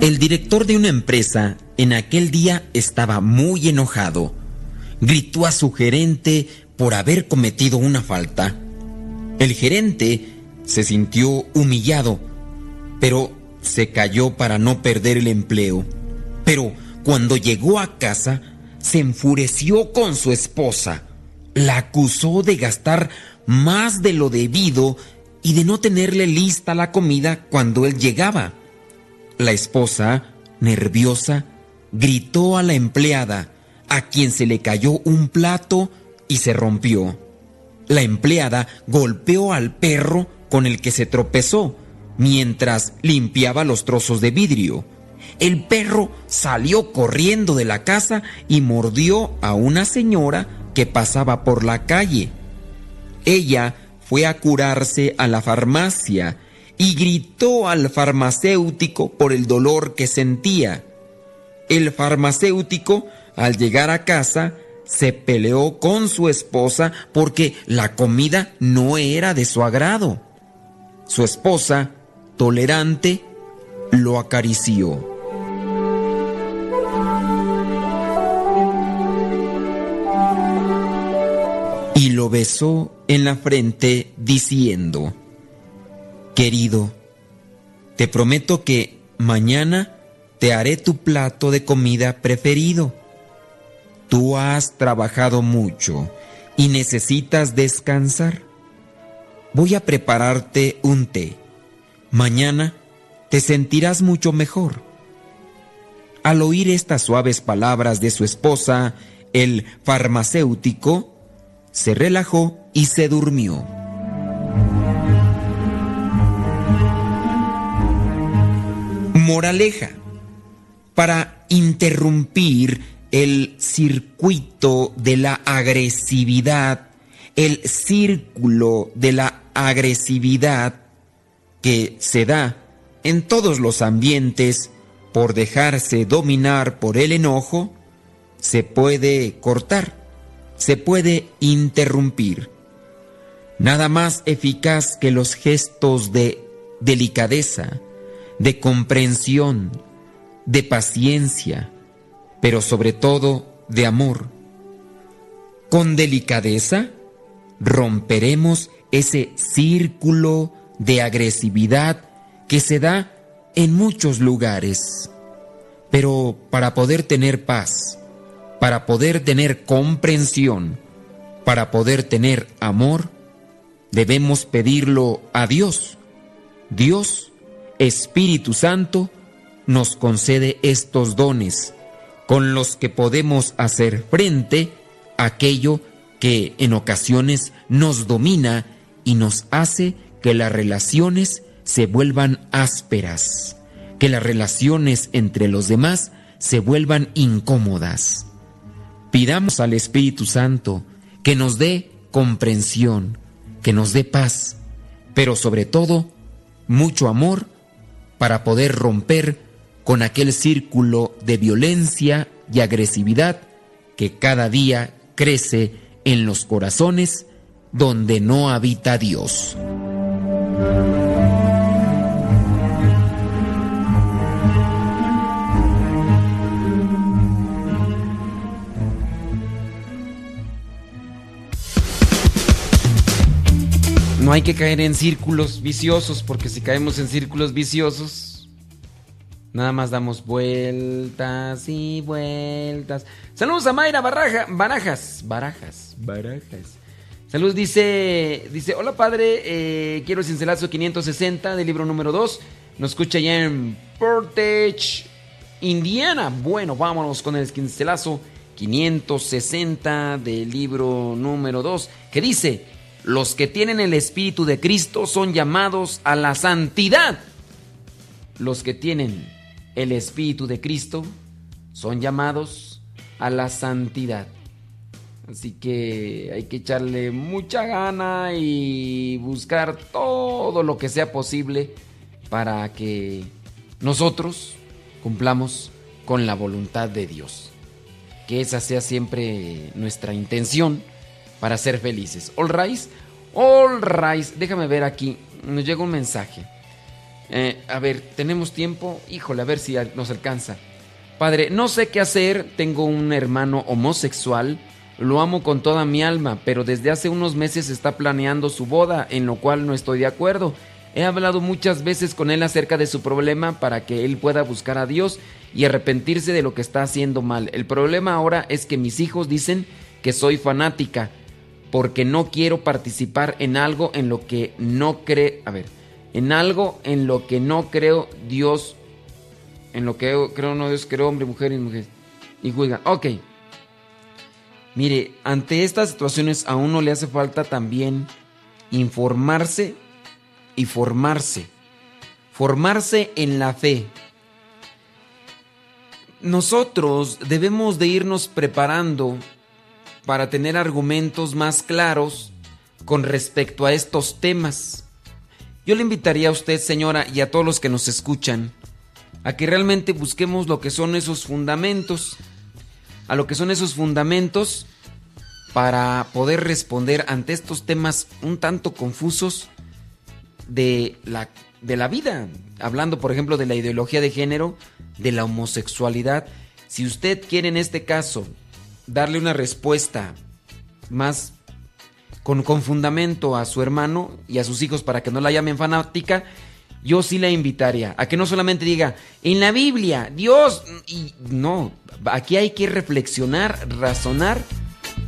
El director de una empresa en aquel día estaba muy enojado. Gritó a su gerente por haber cometido una falta. El gerente se sintió humillado, pero se cayó para no perder el empleo. Pero cuando llegó a casa, se enfureció con su esposa, la acusó de gastar más de lo debido y de no tenerle lista la comida cuando él llegaba. La esposa, nerviosa, gritó a la empleada, a quien se le cayó un plato y se rompió. La empleada golpeó al perro con el que se tropezó mientras limpiaba los trozos de vidrio. El perro salió corriendo de la casa y mordió a una señora que pasaba por la calle. Ella fue a curarse a la farmacia y gritó al farmacéutico por el dolor que sentía. El farmacéutico, al llegar a casa, se peleó con su esposa porque la comida no era de su agrado. Su esposa, tolerante, lo acarició. Y lo besó en la frente diciendo, Querido, te prometo que mañana te haré tu plato de comida preferido. Tú has trabajado mucho y necesitas descansar. Voy a prepararte un té. Mañana te sentirás mucho mejor. Al oír estas suaves palabras de su esposa, el farmacéutico se relajó y se durmió. Moraleja. Para interrumpir el circuito de la agresividad, el círculo de la agresividad que se da en todos los ambientes por dejarse dominar por el enojo, se puede cortar, se puede interrumpir. Nada más eficaz que los gestos de delicadeza, de comprensión, de paciencia, pero sobre todo de amor. Con delicadeza romperemos ese círculo de agresividad que se da en muchos lugares. Pero para poder tener paz, para poder tener comprensión, para poder tener amor, debemos pedirlo a Dios. Dios Espíritu Santo nos concede estos dones con los que podemos hacer frente a aquello que en ocasiones nos domina y nos hace que las relaciones se vuelvan ásperas, que las relaciones entre los demás se vuelvan incómodas. Pidamos al Espíritu Santo que nos dé comprensión, que nos dé paz, pero sobre todo mucho amor para poder romper con aquel círculo de violencia y agresividad que cada día crece en los corazones donde no habita Dios. No hay que caer en círculos viciosos, porque si caemos en círculos viciosos, nada más damos vueltas y vueltas. Saludos a Mayra Baraja, Barajas, Barajas, Barajas. Saludos, dice, dice, hola padre, eh, quiero cincelazo 560 del libro número 2. Nos escucha ya en Portage, Indiana. Bueno, vámonos con el cincelazo 560 del libro número 2, que dice, los que tienen el Espíritu de Cristo son llamados a la santidad. Los que tienen el Espíritu de Cristo son llamados a la santidad. Así que hay que echarle mucha gana y buscar todo lo que sea posible para que nosotros cumplamos con la voluntad de Dios. Que esa sea siempre nuestra intención para ser felices. All rise, all rise. Déjame ver aquí. Nos llega un mensaje. Eh, a ver, tenemos tiempo. Híjole, a ver si nos alcanza. Padre, no sé qué hacer. Tengo un hermano homosexual. Lo amo con toda mi alma, pero desde hace unos meses está planeando su boda, en lo cual no estoy de acuerdo. He hablado muchas veces con él acerca de su problema para que él pueda buscar a Dios y arrepentirse de lo que está haciendo mal. El problema ahora es que mis hijos dicen que soy fanática porque no quiero participar en algo en lo que no cree, a ver, en algo en lo que no creo Dios, en lo que creo no Dios creo hombre, mujer y mujer. Y juega, ok. Mire, ante estas situaciones a uno le hace falta también informarse y formarse. Formarse en la fe. Nosotros debemos de irnos preparando para tener argumentos más claros con respecto a estos temas. Yo le invitaría a usted, señora, y a todos los que nos escuchan, a que realmente busquemos lo que son esos fundamentos, a lo que son esos fundamentos para poder responder ante estos temas un tanto confusos de la, de la vida. Hablando, por ejemplo, de la ideología de género, de la homosexualidad. Si usted quiere en este caso darle una respuesta más con, fundamento a su hermano y a sus hijos para que no la llamen fanática, yo sí la invitaría a que no solamente diga, en la Biblia, Dios, y no, aquí hay que reflexionar, razonar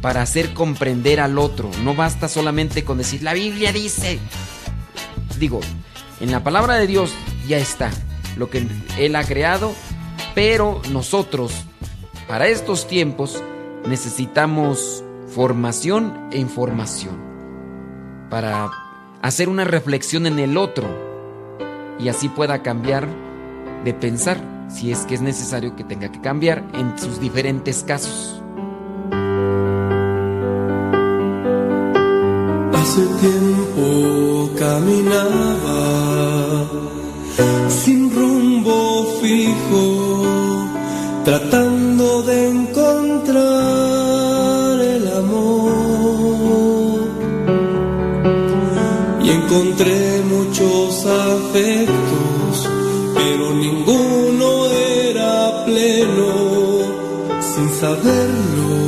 para hacer comprender al otro. No basta solamente con decir, la Biblia dice. Digo, en la palabra de Dios ya está lo que Él ha creado, pero nosotros, para estos tiempos, necesitamos formación e información para hacer una reflexión en el otro y así pueda cambiar de pensar si es que es necesario que tenga que cambiar en sus diferentes casos. Hace tiempo caminaba sin rumbo fijo, tratando encontré muchos afectos, pero ninguno era pleno. Sin saberlo,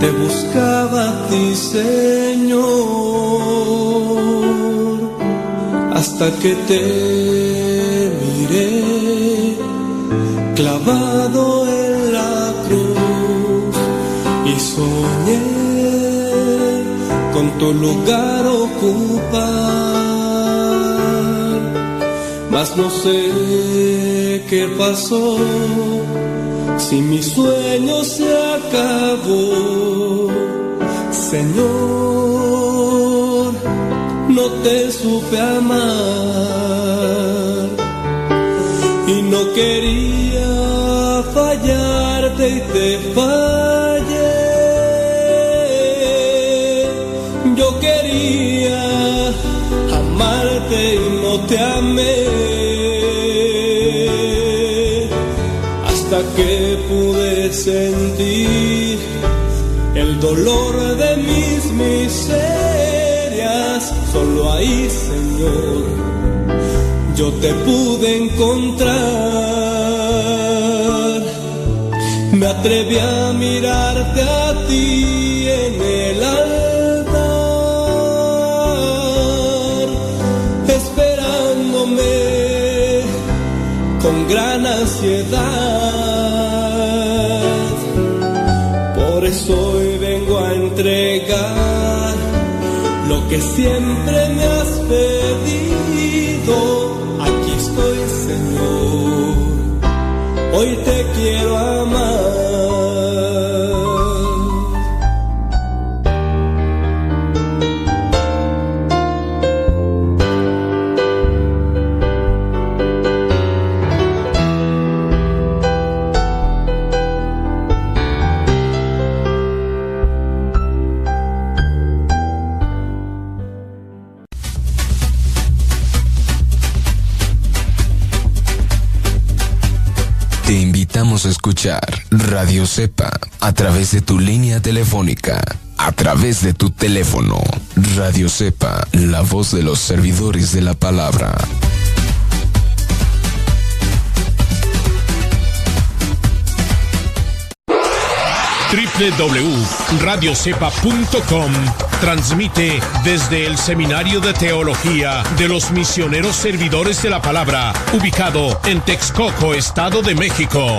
te buscaba a ti, Señor, hasta que te miré clavado en la cruz y soñé con tu lugar ocupar, mas no sé qué pasó. Si mi sueño se acabó, Señor, no te supe amar y no quería fallarte y te fallé. No te amé. Hasta que pude sentir el dolor de mis miserias. Solo ahí, Señor, yo te pude encontrar. Me atreví a mirarte a ti en el altar, Por eso hoy vengo a entregar lo que siempre me has pedido. Aquí estoy, Señor. Hoy te quiero amar. Telefónica, a través de tu teléfono. Radio Cepa, la voz de los servidores de la palabra. www.radiocepa.com transmite desde el Seminario de Teología de los Misioneros Servidores de la Palabra, ubicado en Texcoco, Estado de México.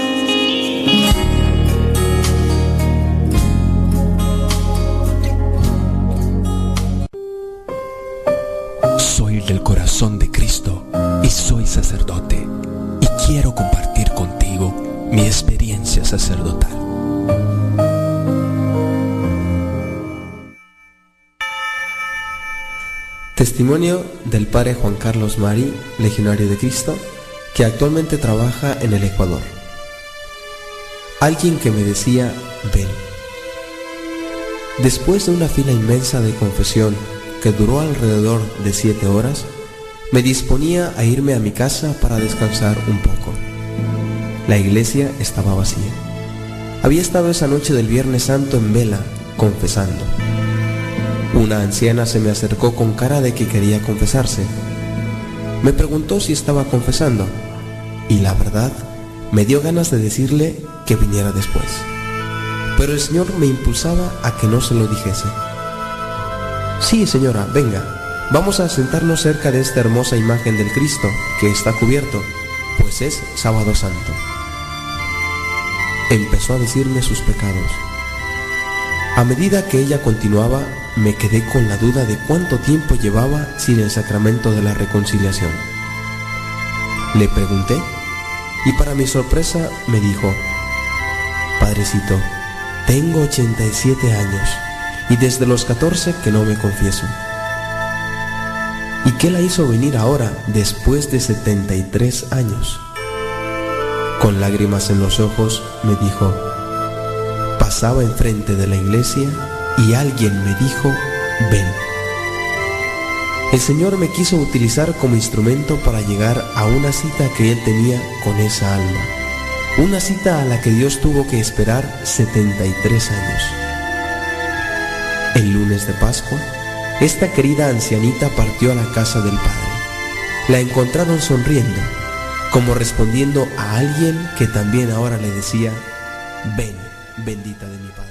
Del corazón de Cristo y soy sacerdote y quiero compartir contigo mi experiencia sacerdotal. Testimonio del Padre Juan Carlos Mari, Legionario de Cristo, que actualmente trabaja en el Ecuador. Alguien que me decía, ven. Después de una fila inmensa de confesión que duró alrededor de siete horas, me disponía a irme a mi casa para descansar un poco. La iglesia estaba vacía. Había estado esa noche del Viernes Santo en vela, confesando. Una anciana se me acercó con cara de que quería confesarse. Me preguntó si estaba confesando y la verdad me dio ganas de decirle que viniera después. Pero el Señor me impulsaba a que no se lo dijese. Sí, señora, venga, vamos a sentarnos cerca de esta hermosa imagen del Cristo que está cubierto, pues es sábado santo. Empezó a decirme sus pecados. A medida que ella continuaba, me quedé con la duda de cuánto tiempo llevaba sin el sacramento de la reconciliación. Le pregunté y para mi sorpresa me dijo, Padrecito, tengo 87 años y desde los 14 que no me confieso. ¿Y qué la hizo venir ahora después de 73 años? Con lágrimas en los ojos me dijo, pasaba enfrente de la iglesia y alguien me dijo, ven. El Señor me quiso utilizar como instrumento para llegar a una cita que Él tenía con esa alma. Una cita a la que Dios tuvo que esperar 73 años. De Pascua, esta querida ancianita partió a la casa del Padre. La encontraron sonriendo, como respondiendo a alguien que también ahora le decía, ven, bendita de mi Padre.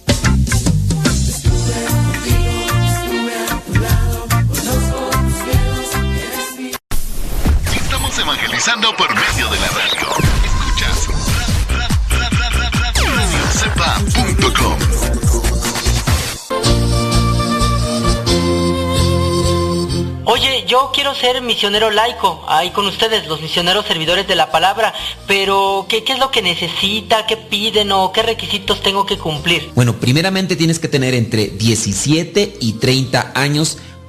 Evangelizando por medio de radio. Escuchas radiocepa.com. Oye, yo quiero ser misionero laico, ahí con ustedes, los misioneros servidores de la palabra, pero ¿qué, qué es lo que necesita? ¿Qué piden o qué requisitos tengo que cumplir? Bueno, primeramente tienes que tener entre 17 y 30 años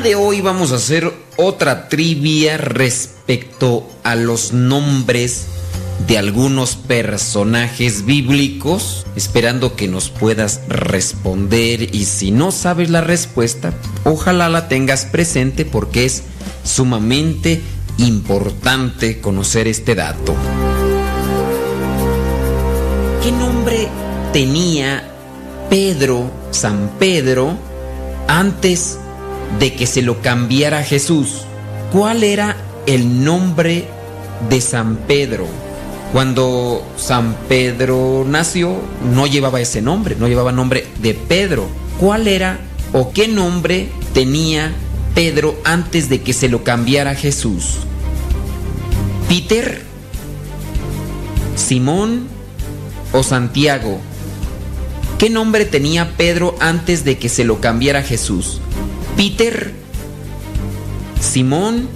De hoy vamos a hacer otra trivia respecto a los nombres de algunos personajes bíblicos, esperando que nos puedas responder y si no sabes la respuesta, ojalá la tengas presente porque es sumamente importante conocer este dato. ¿Qué nombre tenía Pedro, San Pedro, antes de que se lo cambiara Jesús? ¿Cuál era el nombre de San Pedro? Cuando San Pedro nació, no llevaba ese nombre, no llevaba nombre de Pedro. ¿Cuál era o qué nombre tenía Pedro antes de que se lo cambiara Jesús? ¿Peter? ¿Simón? ¿O Santiago? ¿Qué nombre tenía Pedro antes de que se lo cambiara Jesús? ¿Peter? ¿Simón?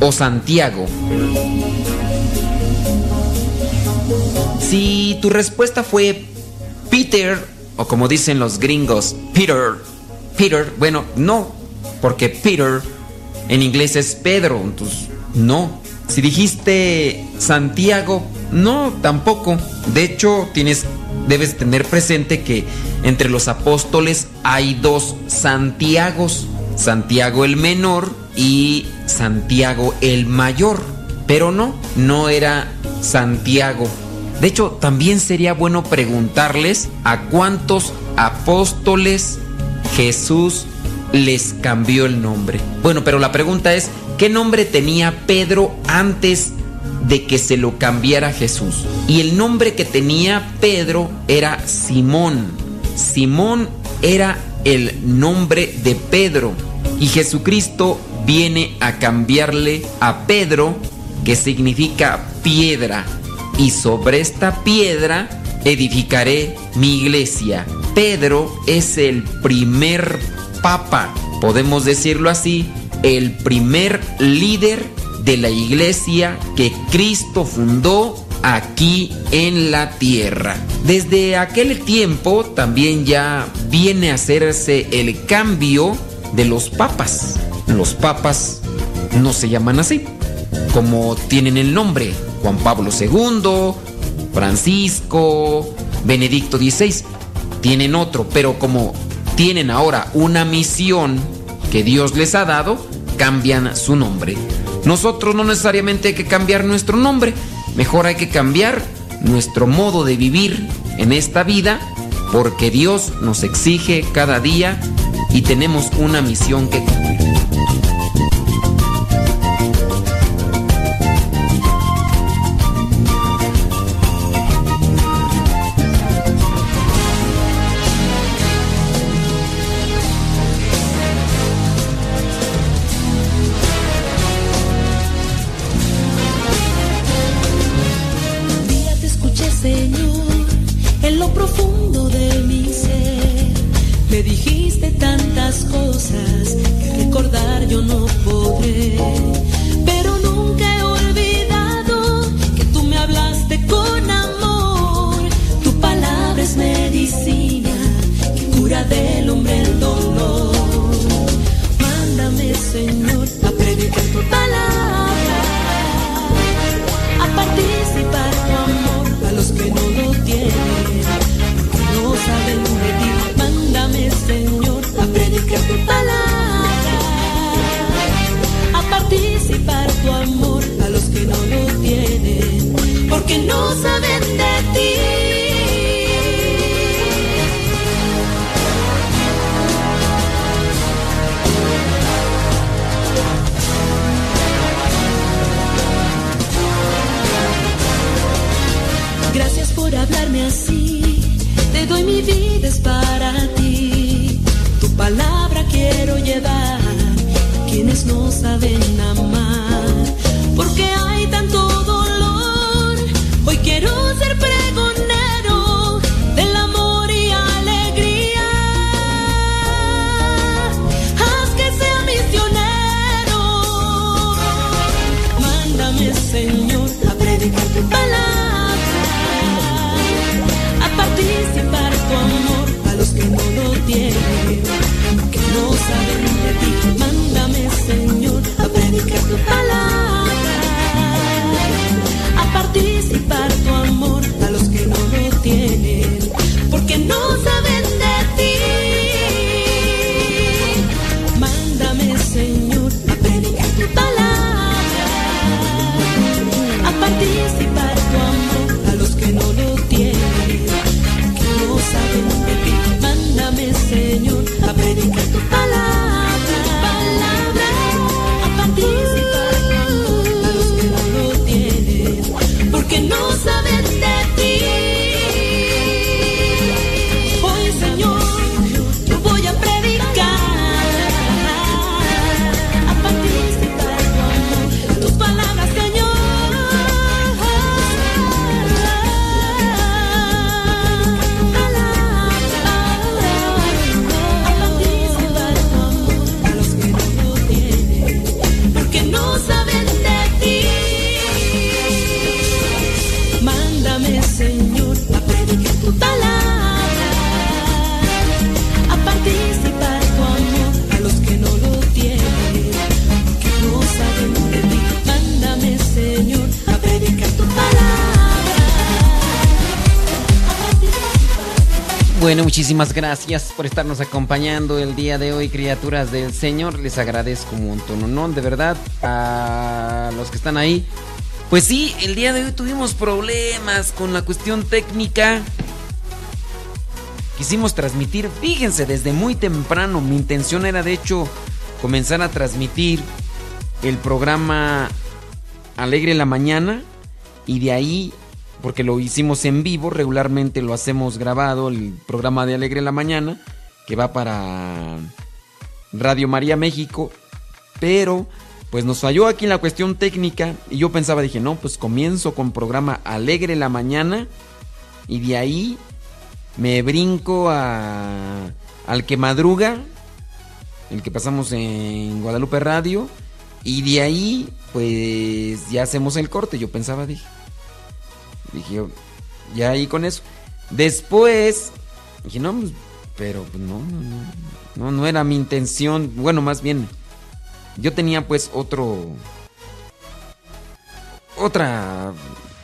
¿O Santiago? Si tu respuesta fue Peter, o como dicen los gringos, Peter, Peter, bueno, no, porque Peter en inglés es Pedro, entonces no. Si dijiste Santiago, no, tampoco. De hecho, tienes, debes tener presente que entre los apóstoles hay dos Santiagos, Santiago el menor y Santiago el mayor. Pero no, no era Santiago. De hecho, también sería bueno preguntarles a cuántos apóstoles Jesús les cambió el nombre. Bueno, pero la pregunta es, ¿qué nombre tenía Pedro antes de que se lo cambiara Jesús? Y el nombre que tenía Pedro era Simón. Simón era el nombre de Pedro. Y Jesucristo viene a cambiarle a Pedro, que significa piedra. Y sobre esta piedra edificaré mi iglesia. Pedro es el primer papa, podemos decirlo así, el primer líder de la iglesia que Cristo fundó aquí en la tierra. Desde aquel tiempo también ya viene a hacerse el cambio de los papas. Los papas no se llaman así, como tienen el nombre, Juan Pablo II, Francisco, Benedicto XVI, tienen otro, pero como tienen ahora una misión que Dios les ha dado, cambian su nombre. Nosotros no necesariamente hay que cambiar nuestro nombre, mejor hay que cambiar nuestro modo de vivir en esta vida, porque Dios nos exige cada día y tenemos una misión que cumplir. Muchísimas gracias por estarnos acompañando el día de hoy, criaturas del Señor. Les agradezco un montón. De verdad, a los que están ahí. Pues sí, el día de hoy tuvimos problemas con la cuestión técnica. Quisimos transmitir, fíjense, desde muy temprano. Mi intención era, de hecho, comenzar a transmitir el programa Alegre la Mañana. Y de ahí porque lo hicimos en vivo, regularmente lo hacemos grabado, el programa de Alegre la Mañana, que va para Radio María México, pero pues nos falló aquí en la cuestión técnica y yo pensaba, dije, no, pues comienzo con programa Alegre la Mañana y de ahí me brinco a, al que madruga, el que pasamos en Guadalupe Radio, y de ahí pues ya hacemos el corte, yo pensaba, dije. Dije ya ahí con eso. Después, dije, no, pues, pero pues, no, no, no, no, no era mi intención. Bueno, más bien, yo tenía pues otro, otra,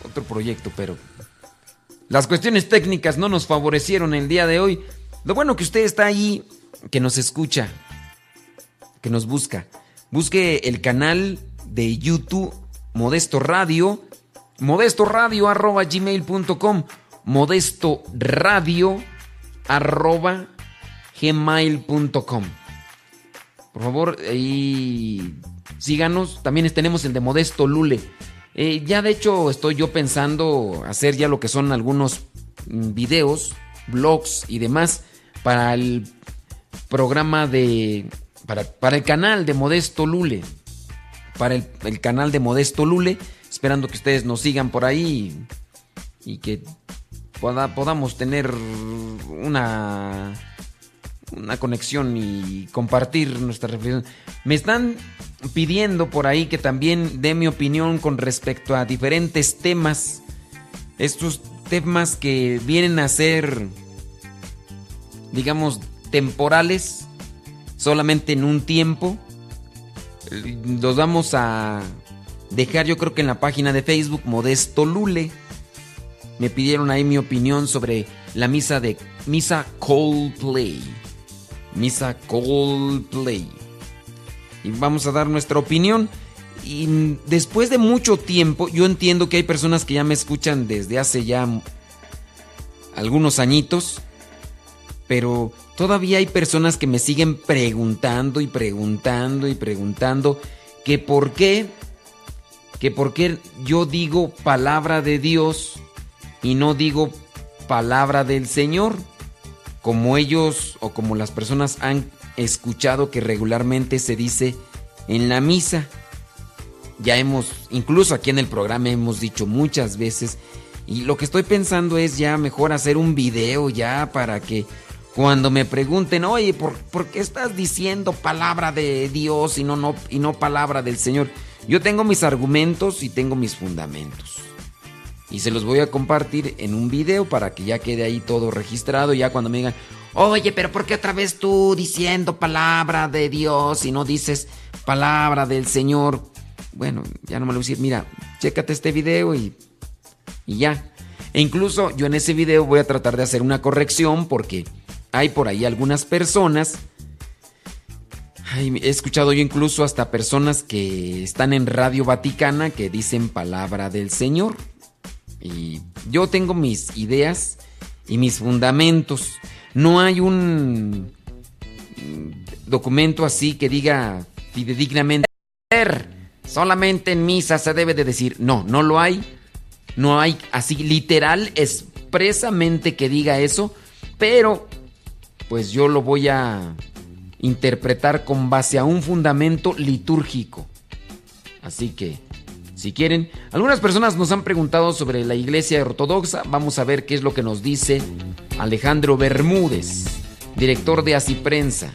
otro proyecto, pero las cuestiones técnicas no nos favorecieron el día de hoy. Lo bueno que usted está ahí, que nos escucha, que nos busca. Busque el canal de YouTube Modesto Radio modesto radio arroba gmail.com modesto radio arroba gmail.com por favor ahí síganos. También tenemos el de modesto lule. Eh, ya de hecho estoy yo pensando hacer ya lo que son algunos mm, videos blogs y demás para el programa de para, para el canal de modesto lule. Para el canal de modesto lule esperando que ustedes nos sigan por ahí y que poda- podamos tener una una conexión y compartir nuestra reflexión. Me están pidiendo por ahí que también dé mi opinión con respecto a diferentes temas. Estos temas que vienen a ser, digamos, temporales, solamente en un tiempo. Los vamos a dejar yo creo que en la página de Facebook Modesto Lule. Me pidieron ahí mi opinión sobre la misa de misa Coldplay. Misa Coldplay. Y vamos a dar nuestra opinión. Y después de mucho tiempo, yo entiendo que hay personas que ya me escuchan desde hace ya algunos añitos, pero todavía hay personas que me siguen preguntando y preguntando y preguntando que por qué, que por qué yo digo palabra de Dios y no digo palabra del Señor, como ellos o como las personas han escuchado que regularmente se dice en la misa. Ya hemos, incluso aquí en el programa hemos dicho muchas veces, y lo que estoy pensando es ya mejor hacer un video ya para que cuando me pregunten, oye, ¿por, por qué estás diciendo palabra de Dios y no, no, y no palabra del Señor? Yo tengo mis argumentos y tengo mis fundamentos. Y se los voy a compartir en un video para que ya quede ahí todo registrado. Ya cuando me digan, oye, pero ¿por qué otra vez tú diciendo palabra de Dios y no dices palabra del Señor? Bueno, ya no me lo voy a decir, mira, chécate este video y, y ya. E incluso yo en ese video voy a tratar de hacer una corrección porque hay por ahí algunas personas. He escuchado yo incluso hasta personas que están en Radio Vaticana que dicen palabra del Señor. Y yo tengo mis ideas y mis fundamentos. No hay un documento así que diga fidedignamente solamente en misa se debe de decir. No, no lo hay. No hay así literal, expresamente que diga eso. Pero, pues yo lo voy a interpretar con base a un fundamento litúrgico. Así que, si quieren, algunas personas nos han preguntado sobre la iglesia ortodoxa. Vamos a ver qué es lo que nos dice Alejandro Bermúdez, director de Así Prensa.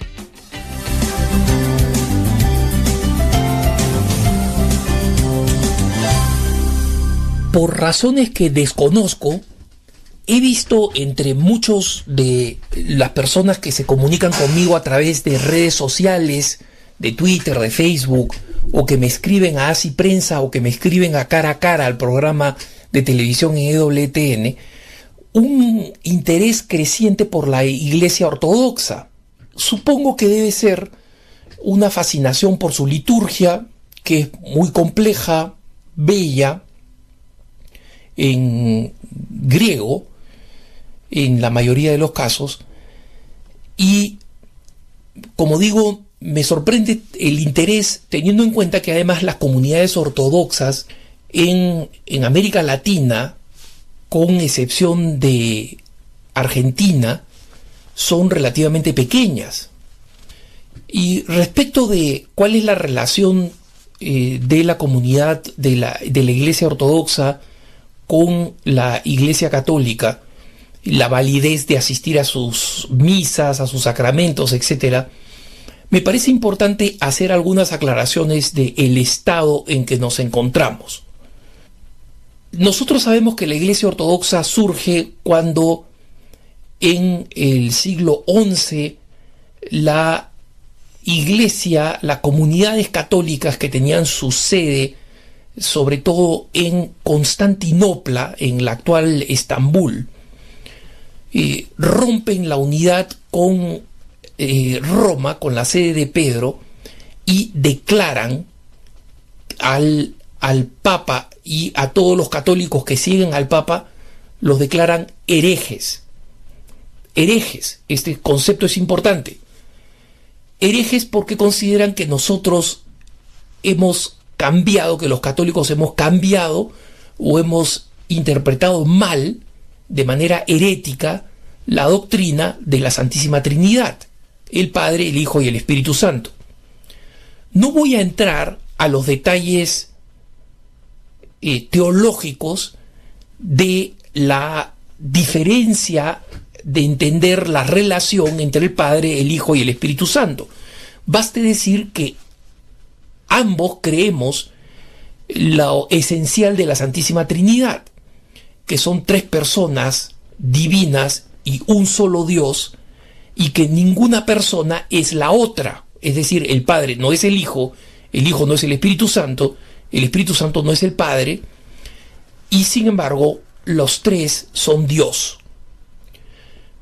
Por razones que desconozco, he visto entre muchos de las personas que se comunican conmigo a través de redes sociales, de Twitter, de Facebook, o que me escriben a Así Prensa o que me escriben a cara a cara al programa de televisión en EWTN, un interés creciente por la iglesia ortodoxa. Supongo que debe ser una fascinación por su liturgia, que es muy compleja, bella, en griego, en la mayoría de los casos, y como digo, me sorprende el interés teniendo en cuenta que además las comunidades ortodoxas en, en América Latina, con excepción de Argentina, son relativamente pequeñas. Y respecto de cuál es la relación eh, de la comunidad de la, de la Iglesia Ortodoxa con la Iglesia Católica, la validez de asistir a sus misas, a sus sacramentos, etc., me parece importante hacer algunas aclaraciones del el estado en que nos encontramos. Nosotros sabemos que la Iglesia Ortodoxa surge cuando en el siglo XI la Iglesia, las comunidades católicas que tenían su sede, sobre todo en Constantinopla, en la actual Estambul, rompen la unidad con eh, Roma, con la sede de Pedro, y declaran al, al Papa y a todos los católicos que siguen al Papa, los declaran herejes. Herejes, este concepto es importante. Herejes porque consideran que nosotros hemos cambiado, que los católicos hemos cambiado o hemos interpretado mal, de manera herética, la doctrina de la Santísima Trinidad el Padre, el Hijo y el Espíritu Santo. No voy a entrar a los detalles eh, teológicos de la diferencia de entender la relación entre el Padre, el Hijo y el Espíritu Santo. Baste decir que ambos creemos lo esencial de la Santísima Trinidad, que son tres personas divinas y un solo Dios, y que ninguna persona es la otra. Es decir, el Padre no es el Hijo, el Hijo no es el Espíritu Santo, el Espíritu Santo no es el Padre, y sin embargo los tres son Dios.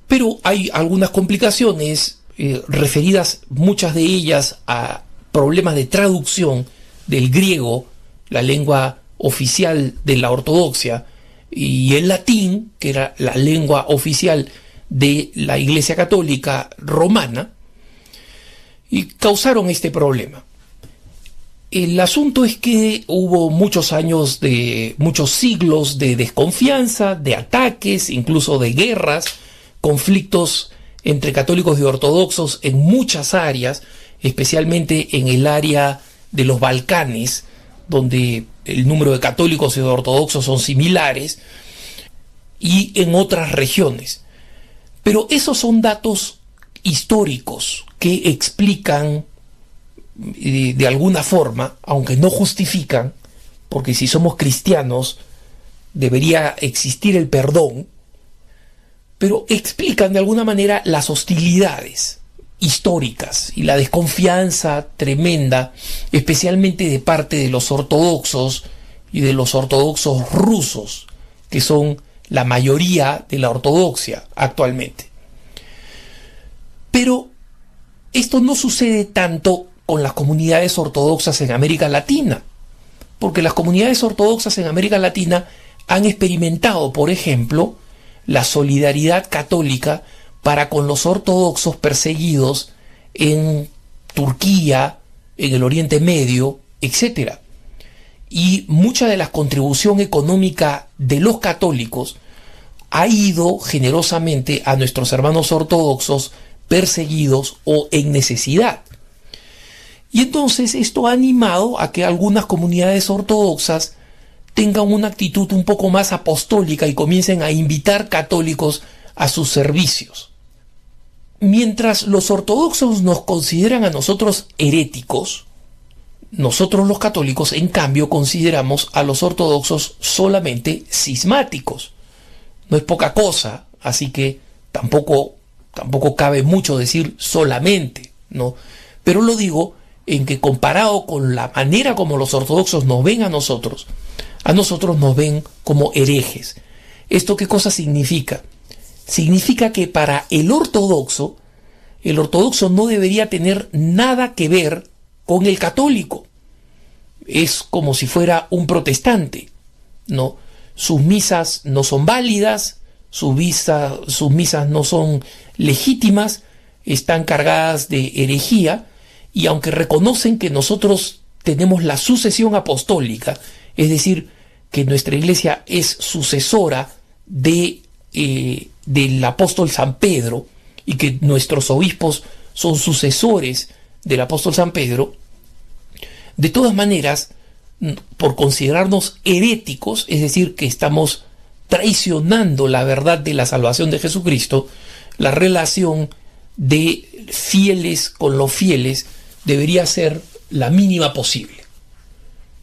Pero hay algunas complicaciones eh, referidas, muchas de ellas, a problemas de traducción del griego, la lengua oficial de la ortodoxia, y el latín, que era la lengua oficial de la Iglesia Católica Romana y causaron este problema. El asunto es que hubo muchos años de muchos siglos de desconfianza, de ataques, incluso de guerras, conflictos entre católicos y ortodoxos en muchas áreas, especialmente en el área de los Balcanes, donde el número de católicos y de ortodoxos son similares, y en otras regiones. Pero esos son datos históricos que explican eh, de alguna forma, aunque no justifican, porque si somos cristianos debería existir el perdón, pero explican de alguna manera las hostilidades históricas y la desconfianza tremenda, especialmente de parte de los ortodoxos y de los ortodoxos rusos, que son la mayoría de la ortodoxia actualmente. Pero esto no sucede tanto con las comunidades ortodoxas en América Latina, porque las comunidades ortodoxas en América Latina han experimentado, por ejemplo, la solidaridad católica para con los ortodoxos perseguidos en Turquía, en el Oriente Medio, etc. Y mucha de la contribución económica de los católicos ha ido generosamente a nuestros hermanos ortodoxos perseguidos o en necesidad. Y entonces esto ha animado a que algunas comunidades ortodoxas tengan una actitud un poco más apostólica y comiencen a invitar católicos a sus servicios. Mientras los ortodoxos nos consideran a nosotros heréticos, nosotros los católicos en cambio consideramos a los ortodoxos solamente cismáticos. No es poca cosa, así que tampoco, tampoco cabe mucho decir solamente, ¿no? Pero lo digo en que comparado con la manera como los ortodoxos nos ven a nosotros, a nosotros nos ven como herejes. ¿Esto qué cosa significa? Significa que para el ortodoxo, el ortodoxo no debería tener nada que ver con el católico. Es como si fuera un protestante, ¿no? Sus misas no son válidas, sus, sus misas no son legítimas, están cargadas de herejía, y aunque reconocen que nosotros tenemos la sucesión apostólica, es decir, que nuestra iglesia es sucesora de, eh, del apóstol San Pedro y que nuestros obispos son sucesores del apóstol San Pedro, de todas maneras, por considerarnos heréticos, es decir, que estamos traicionando la verdad de la salvación de Jesucristo, la relación de fieles con los fieles debería ser la mínima posible.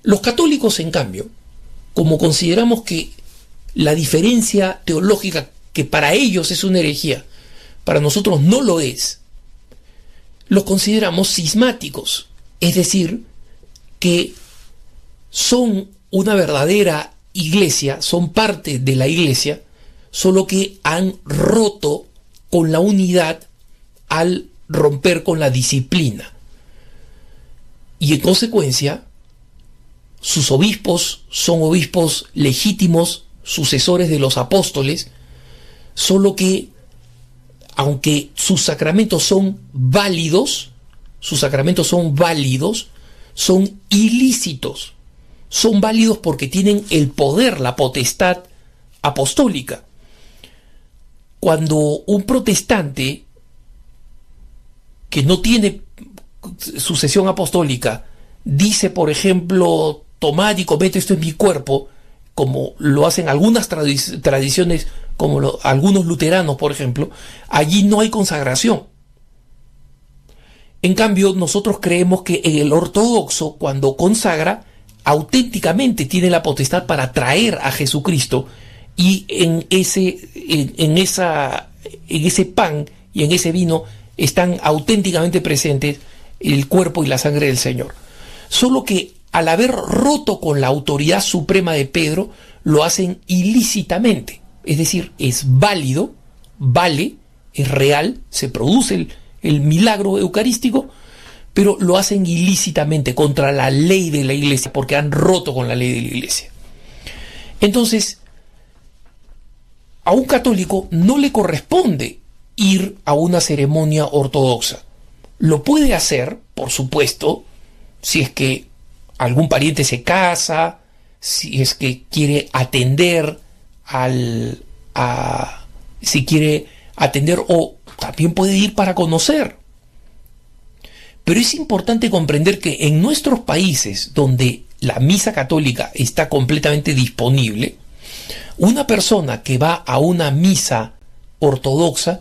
Los católicos, en cambio, como consideramos que la diferencia teológica que para ellos es una herejía, para nosotros no lo es, los consideramos cismáticos, es decir, que son una verdadera iglesia, son parte de la iglesia, solo que han roto con la unidad al romper con la disciplina. Y en consecuencia, sus obispos son obispos legítimos, sucesores de los apóstoles, solo que, aunque sus sacramentos son válidos, sus sacramentos son válidos, son ilícitos. Son válidos porque tienen el poder, la potestad apostólica. Cuando un protestante que no tiene sucesión apostólica dice, por ejemplo, tomad y comed esto en mi cuerpo, como lo hacen algunas tradiciones, como algunos luteranos, por ejemplo, allí no hay consagración. En cambio, nosotros creemos que el ortodoxo, cuando consagra, auténticamente tiene la potestad para traer a Jesucristo y en ese, en esa, en ese pan y en ese vino están auténticamente presentes el cuerpo y la sangre del Señor. Solo que al haber roto con la autoridad suprema de Pedro, lo hacen ilícitamente. Es decir, es válido, vale, es real, se produce el, milagro eucarístico, pero lo hacen ilícitamente contra la ley de la iglesia, porque han roto con la ley de la iglesia. Entonces, a un católico no le corresponde ir a una ceremonia ortodoxa. Lo puede hacer, por supuesto, si es que algún pariente se casa, si es que quiere atender al si quiere atender o también puede ir para conocer. Pero es importante comprender que en nuestros países donde la misa católica está completamente disponible, una persona que va a una misa ortodoxa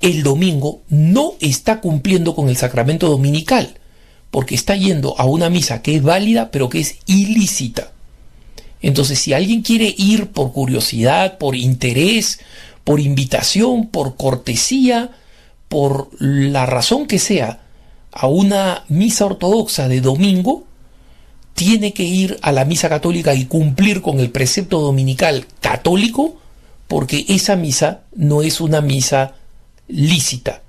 el domingo no está cumpliendo con el sacramento dominical, porque está yendo a una misa que es válida pero que es ilícita. Entonces, si alguien quiere ir por curiosidad, por interés, por invitación, por cortesía, por la razón que sea, a una misa ortodoxa de domingo, tiene que ir a la misa católica y cumplir con el precepto dominical católico, porque esa misa no es una misa lícita.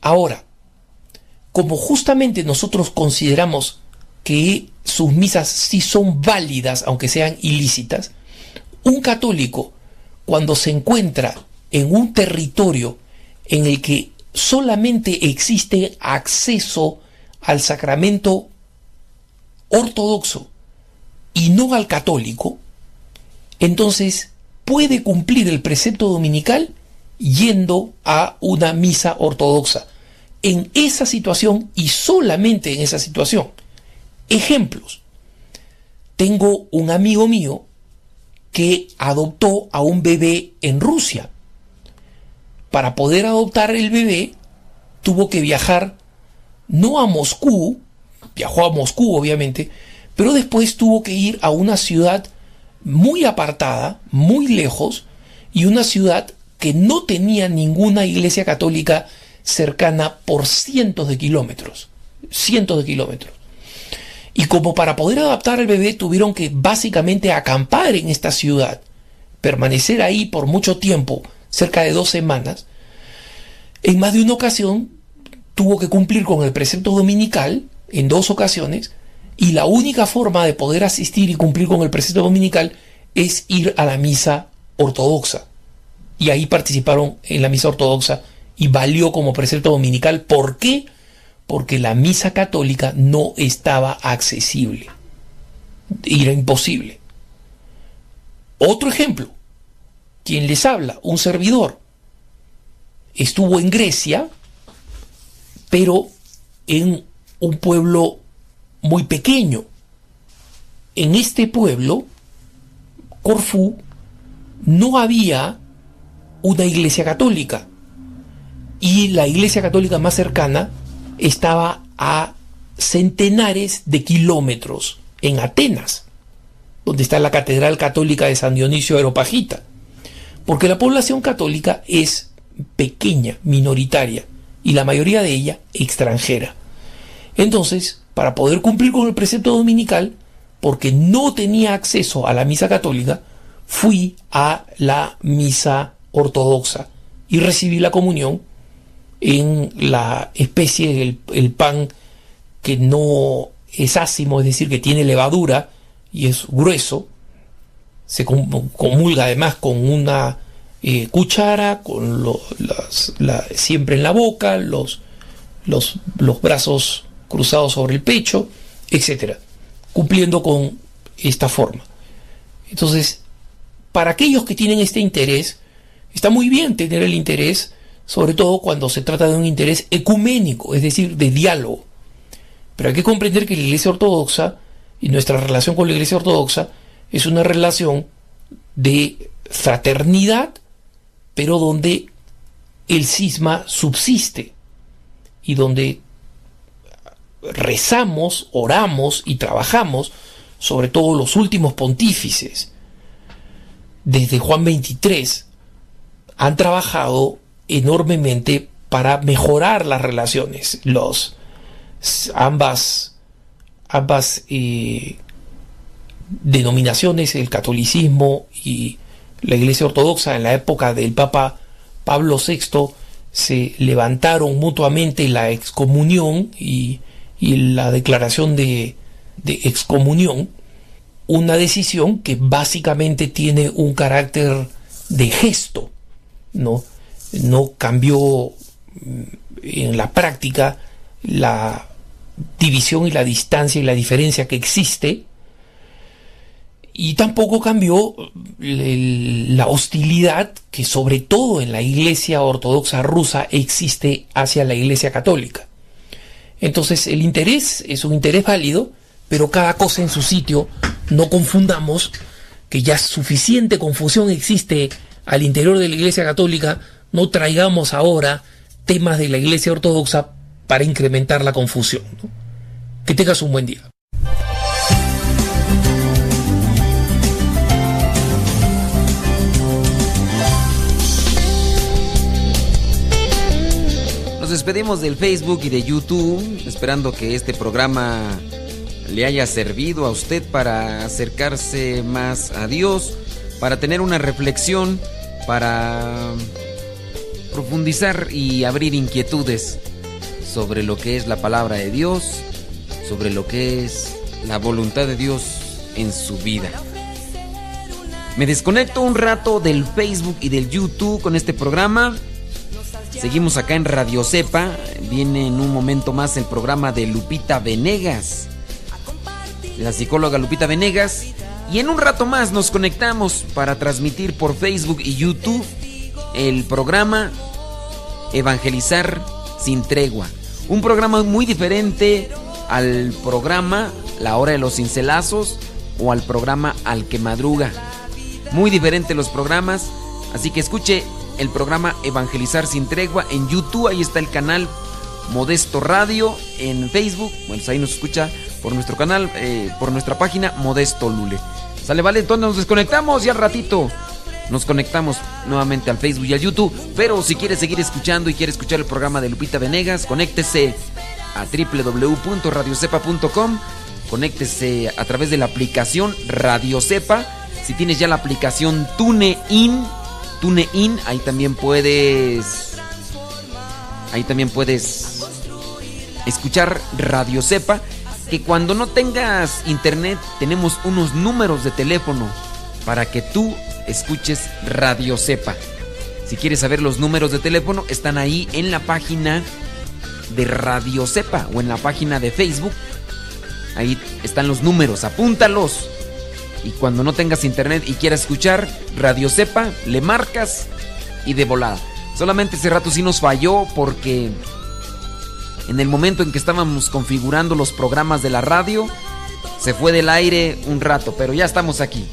Ahora, como justamente nosotros consideramos que sus misas sí son válidas, aunque sean ilícitas, un católico, cuando se encuentra en un territorio en el que solamente existe acceso al sacramento ortodoxo y no al católico, entonces puede cumplir el precepto dominical yendo a una misa ortodoxa. En esa situación y solamente en esa situación. Ejemplos. Tengo un amigo mío que adoptó a un bebé en Rusia. Para poder adoptar el bebé, tuvo que viajar no a Moscú, viajó a Moscú obviamente, pero después tuvo que ir a una ciudad muy apartada, muy lejos, y una ciudad que no tenía ninguna iglesia católica cercana por cientos de kilómetros, cientos de kilómetros. Y como para poder adaptar al bebé tuvieron que básicamente acampar en esta ciudad, permanecer ahí por mucho tiempo, cerca de dos semanas, en más de una ocasión tuvo que cumplir con el precepto dominical, en dos ocasiones, y la única forma de poder asistir y cumplir con el precepto dominical es ir a la misa ortodoxa. Y ahí participaron en la misa ortodoxa y valió como precepto dominical. ¿Por qué? Porque la misa católica no estaba accesible. Era imposible. Otro ejemplo. Quien les habla, un servidor, estuvo en Grecia, pero en un pueblo muy pequeño. En este pueblo, Corfú, no había una iglesia católica. Y la iglesia católica más cercana estaba a centenares de kilómetros en Atenas, donde está la Catedral Católica de San Dionisio de. Porque la población católica es pequeña, minoritaria, y la mayoría de ella extranjera. Entonces, para poder cumplir con el precepto dominical, porque no tenía acceso a la misa católica, fui a la misa ortodoxa y recibí la comunión en la especie el pan que no es ácimo, es decir, que tiene levadura y es grueso. Se comulga además con una eh, cuchara, con siempre en la boca, los, los, los brazos cruzados sobre el pecho, etcétera, cumpliendo con esta forma. Entonces, para aquellos que tienen este interés, está muy bien tener el interés, sobre todo cuando se trata de un interés ecuménico, es decir, de diálogo. Pero hay que comprender que la Iglesia Ortodoxa y nuestra relación con la Iglesia Ortodoxa es una relación de fraternidad, pero donde el cisma subsiste y donde rezamos, oramos y trabajamos, sobre todo los últimos pontífices, desde Juan 23, han trabajado enormemente para mejorar las relaciones. Los, ambas ambas eh, denominaciones, el catolicismo y la Iglesia Ortodoxa en la época del Papa Pablo VI, se levantaron mutuamente la excomunión y y la declaración de, excomunión, una decisión que básicamente tiene un carácter de gesto, ¿no? No cambió mm, en la práctica la división y la distancia y la diferencia que existe, y tampoco cambió la hostilidad que sobre todo en la iglesia ortodoxa rusa existe hacia la iglesia católica. Entonces el interés es un interés válido, pero cada cosa en su sitio, no confundamos que ya suficiente confusión existe al interior de la Iglesia Católica, no traigamos ahora temas de la Iglesia Ortodoxa para incrementar la confusión. Que tengas un buen día. Nos despedimos del Facebook y de YouTube, esperando que este programa le haya servido a usted para acercarse más a Dios, para tener una reflexión, para profundizar y abrir inquietudes sobre lo que es la palabra de Dios, sobre lo que es la voluntad de Dios en su vida. Me desconecto un rato del Facebook y del YouTube con este programa. Seguimos acá en Radio Cepa. Viene en un momento más el programa de Lupita Venegas, la psicóloga Lupita Venegas. Y en un rato más nos conectamos para transmitir por Facebook y YouTube el programa Evangelizar sin tregua. Un programa muy diferente al programa La Hora de los Cincelazos o al programa Al que Madruga. Muy diferente los programas, así que escuche el programa Evangelizar sin tregua en YouTube, ahí está el canal Modesto Radio, en Facebook, bueno, ahí nos escucha por nuestro canal, eh, por nuestra página Modesto Lule. Sale, vale, entonces nos desconectamos y al ratito nos conectamos nuevamente al Facebook y al YouTube. Pero si quiere seguir escuchando y quiere escuchar el programa de Lupita Venegas, conéctese a www.radiocepa.com. Conéctese a través de la aplicación Radio Cepa. Si tienes ya la aplicación TuneIn, TuneIn, ahí también puedes. Ahí también puedes escuchar Radio Cepa. Que cuando no tengas internet, tenemos unos números de teléfono para que tú escuches Radio Cepa. Si quieres saber los números de teléfono, están ahí en la página de Radio Cepa o en la página de Facebook. Ahí están los números, apúntalos. Y cuando no tengas internet y quieras escuchar Radio Cepa, le marcas y de volada. Solamente ese rato sí nos falló porque en el momento en que estábamos configurando los programas de la radio, se fue del aire un rato, pero ya estamos aquí.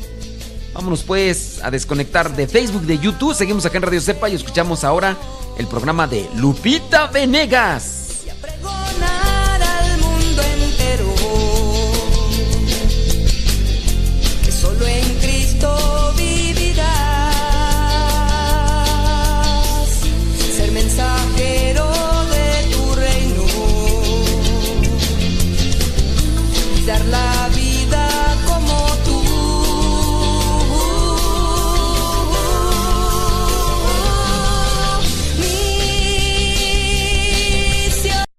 Vámonos pues a desconectar de Facebook, de YouTube. Seguimos acá en Radio Cepa y escuchamos ahora el programa de Lupita Venegas.